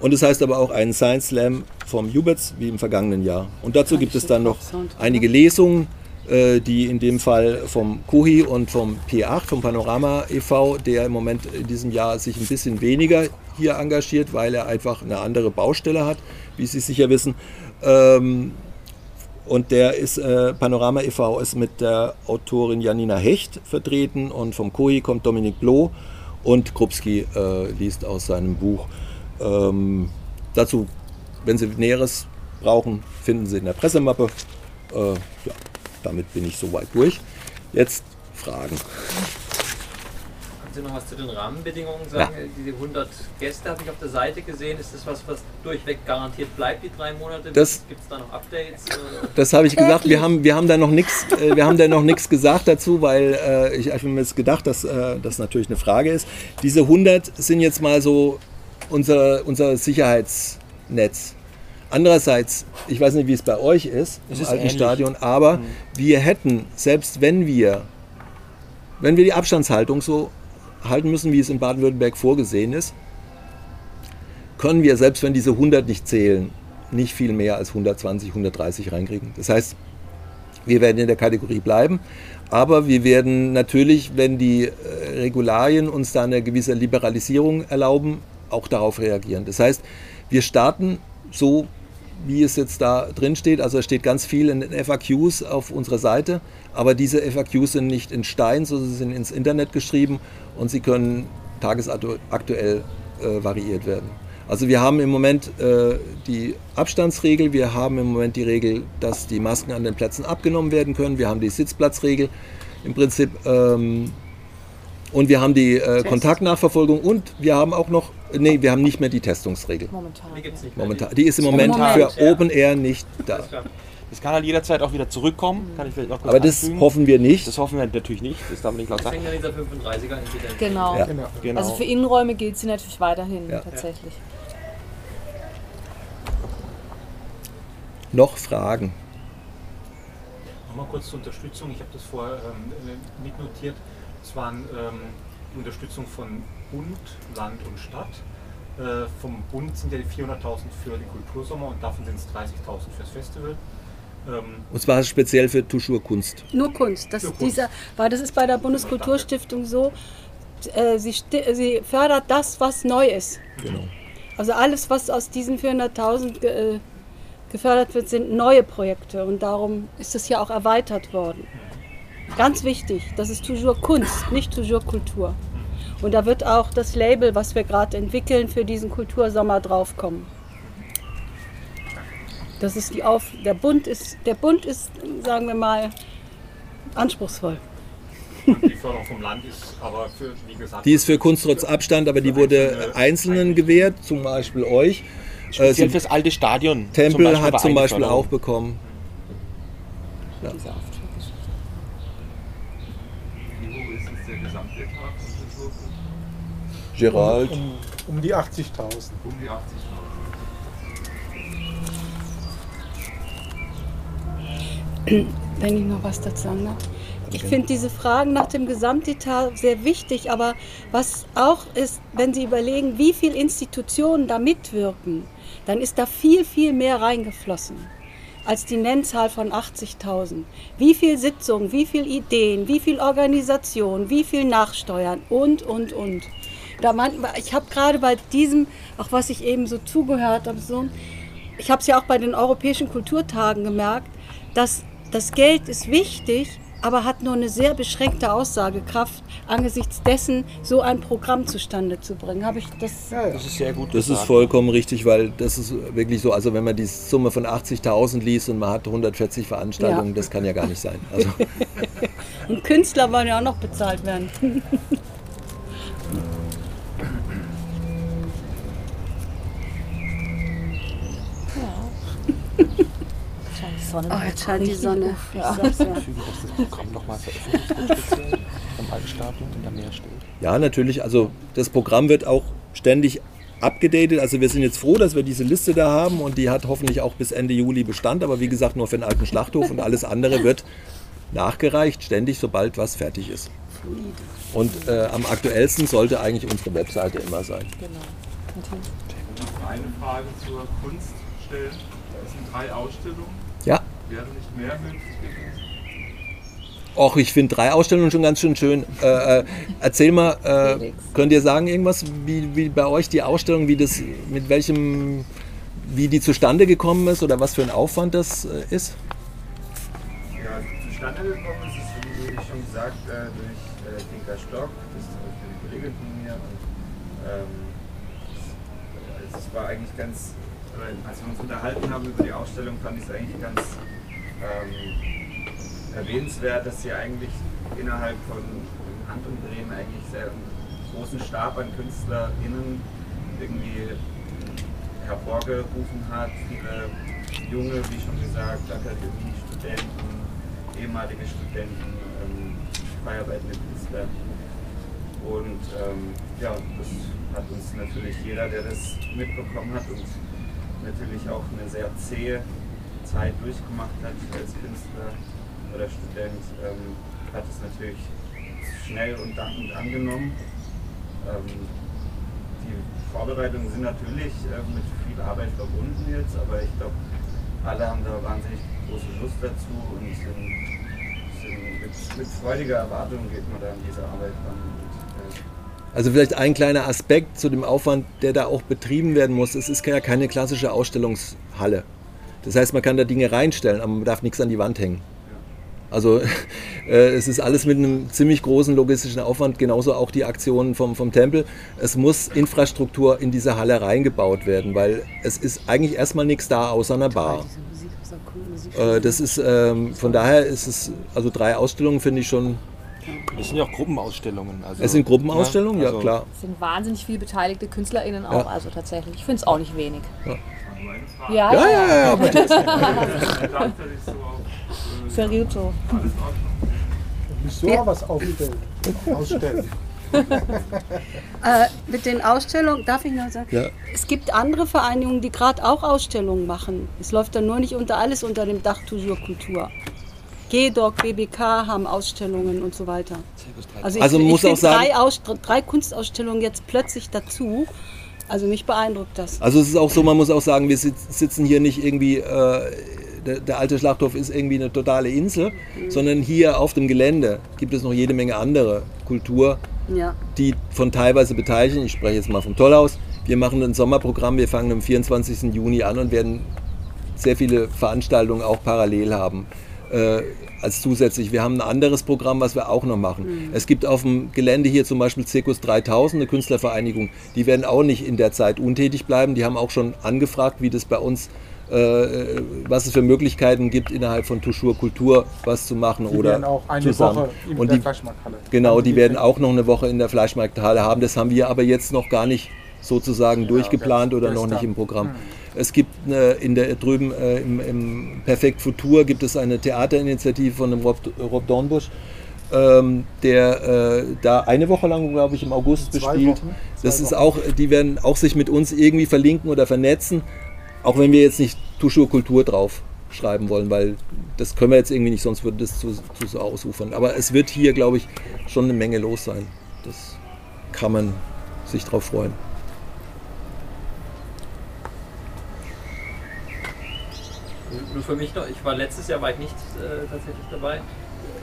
Speaker 2: Und es heißt aber auch einen Science Slam vom Jubitz wie im vergangenen Jahr. Und dazu gibt es dann noch einige Lesungen, äh, die in dem Fall vom Kohi und vom P8, vom Panorama e.V., der im Moment in diesem Jahr sich ein bisschen weniger hier engagiert, weil er einfach eine andere Baustelle hat, wie Sie sicher wissen. Ähm, und der ist, äh, Panorama e.V. ist mit der Autorin Janina Hecht vertreten und vom Kohi kommt Dominik Bloh und Krupski äh, liest aus seinem Buch. Ähm, dazu, wenn Sie Näheres brauchen, finden Sie in der Pressemappe. Äh, ja, damit bin ich soweit durch. Jetzt Fragen.
Speaker 9: Können Sie noch was zu den Rahmenbedingungen sagen? Ja. Diese 100 Gäste habe ich auf der Seite gesehen. Ist das was, was durchweg garantiert bleibt, die drei Monate? Gibt es da noch Updates?
Speaker 2: Das habe ich gesagt. Wir haben, wir haben da noch nichts, äh, wir haben da noch nichts gesagt dazu, weil äh, ich habe mir jetzt gedacht, dass äh, das natürlich eine Frage ist. Diese 100 sind jetzt mal so unser, unser Sicherheitsnetz. Andererseits, ich weiß nicht, wie es bei euch ist
Speaker 6: Es
Speaker 2: im
Speaker 6: ist
Speaker 2: alten
Speaker 6: ähnlich.
Speaker 2: Stadion, aber
Speaker 6: Mhm.
Speaker 2: wir hätten, selbst wenn wir, wenn wir die Abstandshaltung so halten müssen, wie es in Baden-Württemberg vorgesehen ist, können wir, selbst wenn diese 100 nicht zählen, nicht viel mehr als 120, 130 reinkriegen. Das heißt, wir werden in der Kategorie bleiben, aber wir werden natürlich, wenn die äh, Regularien uns da eine gewisse Liberalisierung erlauben, auch darauf reagieren. Das heißt, wir starten so, wie es jetzt da drin steht. Also es steht ganz viel in den FAQs auf unserer Seite, aber diese FAQs sind nicht in Stein, sondern sie sind ins Internet geschrieben und sie können tagesaktuell äh, variiert werden. Also wir haben im Moment äh, die Abstandsregel, wir haben im Moment die Regel, dass die Masken an den Plätzen abgenommen werden können, wir haben die Sitzplatzregel im Prinzip ähm, und wir haben die äh, Kontaktnachverfolgung und wir haben auch noch, nee, wir haben nicht mehr die Testungsregel.
Speaker 5: Momentan.
Speaker 9: Die gibt's nicht mehr.
Speaker 2: Momentan. Die ist im Moment
Speaker 6: Momentan.
Speaker 2: für Open Air nicht da.
Speaker 6: Das kann halt jederzeit auch wieder zurückkommen. Kann ich vielleicht noch kurz
Speaker 2: Aber das
Speaker 6: anfügen.
Speaker 2: hoffen wir nicht.
Speaker 6: Das hoffen wir natürlich nicht. Das darf man nicht laut
Speaker 9: Das
Speaker 6: sagen.
Speaker 9: hängt an dieser 35er-Inzidenz.
Speaker 5: Genau.
Speaker 2: Ja.
Speaker 6: Genau.
Speaker 5: Also für Innenräume gilt sie natürlich weiterhin
Speaker 2: Ja.
Speaker 5: tatsächlich.
Speaker 2: Noch Fragen?
Speaker 10: Nochmal kurz zur Unterstützung. Ich habe das vorher ähm, mitnotiert. Es waren ähm, die Unterstützung von Bund, Land und Stadt. Äh, vom Bund sind ja die 400.000 für den Kultursommer und davon sind es 30.000 fürs Festival. Ähm,
Speaker 2: Und zwar speziell für Tuschur Kunst.
Speaker 3: Nur Kunst. Das,
Speaker 10: Nur Kunst.
Speaker 3: Dieser, weil das ist bei der Bundeskulturstiftung so, äh, sie, sie fördert das, was neu ist.
Speaker 2: Genau.
Speaker 3: Also alles, was aus diesen 400.000 ge, äh, gefördert wird, sind neue Projekte und darum ist es ja auch erweitert worden. Ganz wichtig, das ist toujours Kunst, nicht toujours Kultur. Und da wird auch das Label, was wir gerade entwickeln, für diesen Kultursommer draufkommen. Das ist die Auf der Bund ist der Bund ist, sagen wir mal, anspruchsvoll.
Speaker 10: die Förderung vom Land ist aber für, wie gesagt,
Speaker 2: Die ist für Kunst trotz Abstand, aber die wurde Einzelnen gewährt, zum Beispiel euch. Äh,
Speaker 6: Speziell
Speaker 2: sie-
Speaker 6: fürs alte Stadion.
Speaker 2: Tempel hat zum Beispiel auch bekommen. Ja.
Speaker 6: Dieser Aft-
Speaker 11: Wie hoch ist jetzt der Gesamtbetrag von Kulturkunst?
Speaker 2: Gerald.
Speaker 4: Um, um die 80.000.
Speaker 11: Um die 80.000.
Speaker 3: wenn ich noch was dazu sagen darf. Ich finde diese Fragen nach dem Gesamtetat sehr wichtig, aber was auch ist, wenn Sie überlegen, wie viele Institutionen da mitwirken, dann ist da viel, viel mehr reingeflossen als die Nennzahl von 80.000. Wie viel Sitzungen, wie viel Ideen, wie viel Organisation, wie viel Nachsteuern und, und, und. Da man, ich habe gerade bei diesem, auch was ich eben so zugehört habe, so, ich habe es ja auch bei den europäischen Kulturtagen gemerkt, dass das Geld ist wichtig, aber hat nur eine sehr beschränkte Aussagekraft angesichts dessen, so ein Programm zustande zu bringen. Habe ich das?
Speaker 4: Ja, ja.
Speaker 6: Das ist sehr gut.
Speaker 2: Das ist
Speaker 6: gesagt.
Speaker 2: vollkommen richtig, weil das ist wirklich so, also wenn man die Summe von 80.000 liest und man hat 140 Veranstaltungen,
Speaker 3: Ja.
Speaker 2: das kann ja gar nicht sein. Also, *laughs*
Speaker 3: Und Künstler wollen ja auch noch bezahlt werden. *laughs*
Speaker 5: Sonne
Speaker 3: Oh, jetzt scheint die Sonne.
Speaker 5: Ja.
Speaker 3: Ich sag's ja.
Speaker 6: Dass das Programm nochmal veröffentlicht wird, am alten Stadion und mehr steht.
Speaker 2: ja, natürlich, also das Programm wird auch ständig abgedatet. Also wir sind jetzt froh, dass wir diese Liste da haben und die hat hoffentlich auch bis Ende Juli Bestand, aber wie gesagt nur für den alten Schlachthof und alles andere wird nachgereicht, ständig, sobald was fertig ist. Und äh, am aktuellsten sollte eigentlich unsere Webseite immer sein.
Speaker 11: Noch eine Frage zur Kunst stellen. Das sind drei Ausstellungen.
Speaker 2: Ja,
Speaker 11: Wäre nicht mehr möglich gewesen?
Speaker 2: Och, ich finde drei Ausstellungen schon ganz schön schön. Äh, äh, erzähl mal, äh, könnt ihr sagen irgendwas, wie, wie bei euch die Ausstellung, wie das, mit welchem, wie die zustande gekommen ist oder was für ein Aufwand das äh, ist?
Speaker 11: Ja, zustande gekommen ist es, wie schon gesagt, äh, durch äh, Tinka Stock, das ist eine Kollegin von mir. Und, ähm, es war eigentlich ganz, als wir uns unterhalten haben über die Ausstellung, fand ich es eigentlich ganz ähm, erwähnenswert, dass sie eigentlich innerhalb von Handumdrehen eigentlich sehr einen großen Stab an KünstlerInnen irgendwie hervorgerufen hat. Viele junge, wie schon gesagt, Akademiestudenten, ehemalige Studenten, ähm, freiarbeitende Künstler. Und ähm, ja, das hat uns natürlich jeder, der das mitbekommen hat und natürlich auch eine sehr zähe Zeit durchgemacht hat als Künstler, oder Student ähm, hat es natürlich schnell und dankend angenommen. Ähm, die Vorbereitungen sind natürlich äh, mit viel Arbeit verbunden jetzt, aber ich glaube, alle haben da wahnsinnig große Lust dazu und sind, sind mit, mit, freudiger Erwartung geht man da an diese Arbeit ran.
Speaker 2: Also vielleicht ein kleiner Aspekt zu dem Aufwand, der da auch betrieben werden muss. Es ist ja keine klassische Ausstellungshalle. Das heißt, man kann da Dinge reinstellen, aber man darf nichts an die Wand hängen. Also *laughs* äh, es ist alles mit einem ziemlich großen logistischen Aufwand, genauso auch die Aktionen vom, vom Tempel. Es muss Infrastruktur in diese Halle reingebaut werden, weil es ist eigentlich erstmal nichts da außer einer Bar. Äh, das ist, ähm, von daher ist es, also drei Ausstellungen finde ich schon
Speaker 6: das sind ja auch Gruppenausstellungen. Also,
Speaker 2: es sind Gruppenausstellungen, ja, also ja klar.
Speaker 5: Es sind wahnsinnig viele beteiligte KünstlerInnen auch, ja. also tatsächlich. Ich finde es auch nicht wenig. Ja. Ja, ja, ja. ja, ja. *laughs*
Speaker 4: Seriuto. Wieso was aufstellen? Ausstellen. *laughs*
Speaker 3: äh, mit den Ausstellungen, darf ich noch sagen? Ja. Es gibt andere Vereinigungen, die gerade auch Ausstellungen machen. Es läuft dann nur nicht unter alles unter dem Dach Toujours Kultur. GEDOC, BBK haben Ausstellungen und so weiter. Also ich, also muss ich auch sagen, drei, drei Kunstausstellungen jetzt plötzlich dazu. Also mich beeindruckt das.
Speaker 2: Also es ist auch so, man muss auch sagen, wir sitzen hier nicht irgendwie äh, der, der, alte Schlachthof ist irgendwie eine totale Insel, mhm. sondern hier auf dem Gelände gibt es noch jede Menge andere Kultur, ja. die von teilweise beteiligen. Ich spreche jetzt mal vom Tollhaus. Wir machen ein Sommerprogramm, wir fangen am 24. Juni an und werden sehr viele Veranstaltungen auch parallel haben. Äh, als zusätzlich. Wir haben ein anderes Programm, was wir auch noch machen. Mhm. Es gibt auf dem Gelände hier zum Beispiel Circus 3000, eine Künstlervereinigung. Die werden auch nicht in der Zeit untätig bleiben. Die haben auch schon angefragt, wie das bei uns äh, was es für Möglichkeiten gibt, innerhalb von Tuschur Kultur was zu machen
Speaker 4: die
Speaker 2: oder
Speaker 4: werden auch eine zusammen. Woche in
Speaker 2: und der die, Fleischmarkthalle. Genau, die, die werden auch noch eine Woche in der Fleischmarkthalle haben. Das haben wir aber jetzt noch gar nicht sozusagen ja, durchgeplant oder noch nicht im Programm. Hm. Es gibt eine, in der drüben äh, im, im, Perfekt Futur gibt es eine Theaterinitiative von dem Rob, Rob Dornbusch, ähm, der äh, da eine Woche lang, glaube ich, im August Zwei bespielt. Wochen. Das Zwei ist Wochen. auch, die werden auch sich mit uns irgendwie verlinken oder vernetzen. Auch wenn wir jetzt nicht Tuschu Kultur drauf schreiben wollen, weil das können wir jetzt irgendwie nicht, sonst würde das zu, zu so ausufern. Aber es wird hier, glaube ich, schon eine Menge los sein. Das kann man sich drauf freuen.
Speaker 9: Nur für mich noch, ich war letztes Jahr war ich nicht äh, tatsächlich dabei.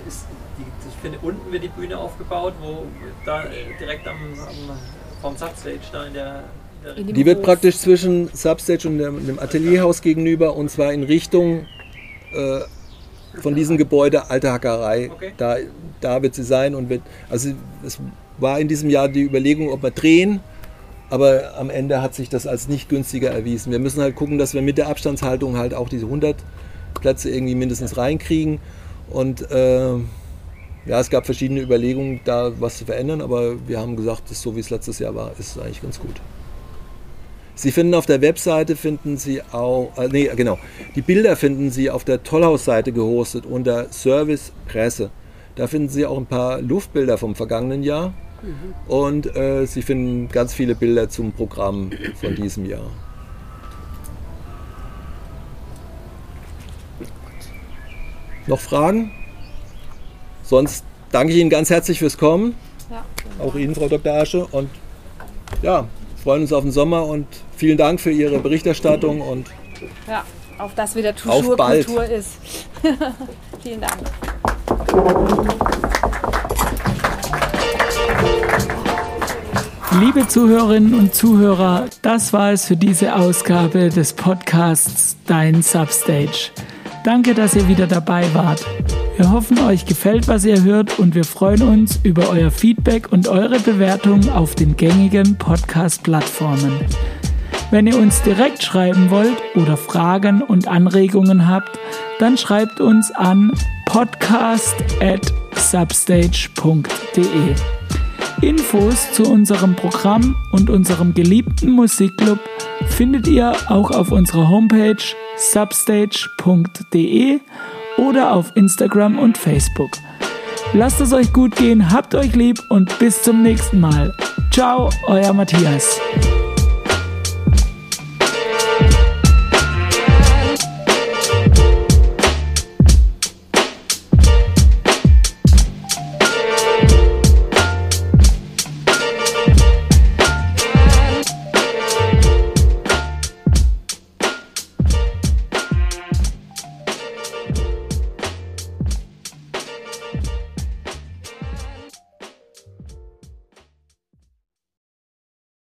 Speaker 9: Ist die, ich finde, unten wird die Bühne aufgebaut, wo da äh, direkt am, am vom Substage da in der
Speaker 2: die wird praktisch zwischen Substage und dem, dem Atelierhaus gegenüber und zwar in Richtung äh, von diesem Gebäude Alte Hackerei. Okay. Da, da wird sie sein und wird. Also es war in diesem Jahr die Überlegung, ob wir drehen, aber am Ende hat sich das als nicht günstiger erwiesen. Wir müssen halt gucken, dass wir mit der Abstandshaltung halt auch diese 100 Plätze irgendwie mindestens reinkriegen und äh, ja, es gab verschiedene Überlegungen, da was zu verändern, aber wir haben gesagt, das so wie es letztes Jahr war, ist eigentlich ganz gut. Sie finden auf der Webseite, finden Sie auch, äh, nee, genau, die Bilder finden Sie auf der Tollhaus-Seite gehostet unter Service Presse. Da finden Sie auch ein paar Luftbilder vom vergangenen Jahr mhm. und äh, Sie finden ganz viele Bilder zum Programm von diesem Jahr. Noch Fragen? Sonst danke ich Ihnen ganz herzlich fürs Kommen. Ja, auch Ihnen, Frau Dr. Asche. Und ja, freuen uns auf den Sommer und vielen Dank für Ihre Berichterstattung und
Speaker 5: ja, auf das wieder Toujours Kultur ist. *laughs* vielen Dank.
Speaker 1: Liebe Zuhörerinnen und Zuhörer, das war es für diese Ausgabe des Podcasts Dein Substage. Danke, dass ihr wieder dabei wart. Wir hoffen, euch gefällt, was ihr hört und wir freuen uns über euer Feedback und eure Bewertung auf den gängigen Podcast-Plattformen. Wenn ihr uns direkt schreiben wollt oder Fragen und Anregungen habt, dann schreibt uns an podcast@substage.de. Infos zu unserem Programm und unserem geliebten Musikclub findet ihr auch auf unserer Homepage substage.de oder auf Instagram und Facebook. Lasst es euch gut gehen, habt euch lieb und bis zum nächsten Mal. Ciao, euer Matthias.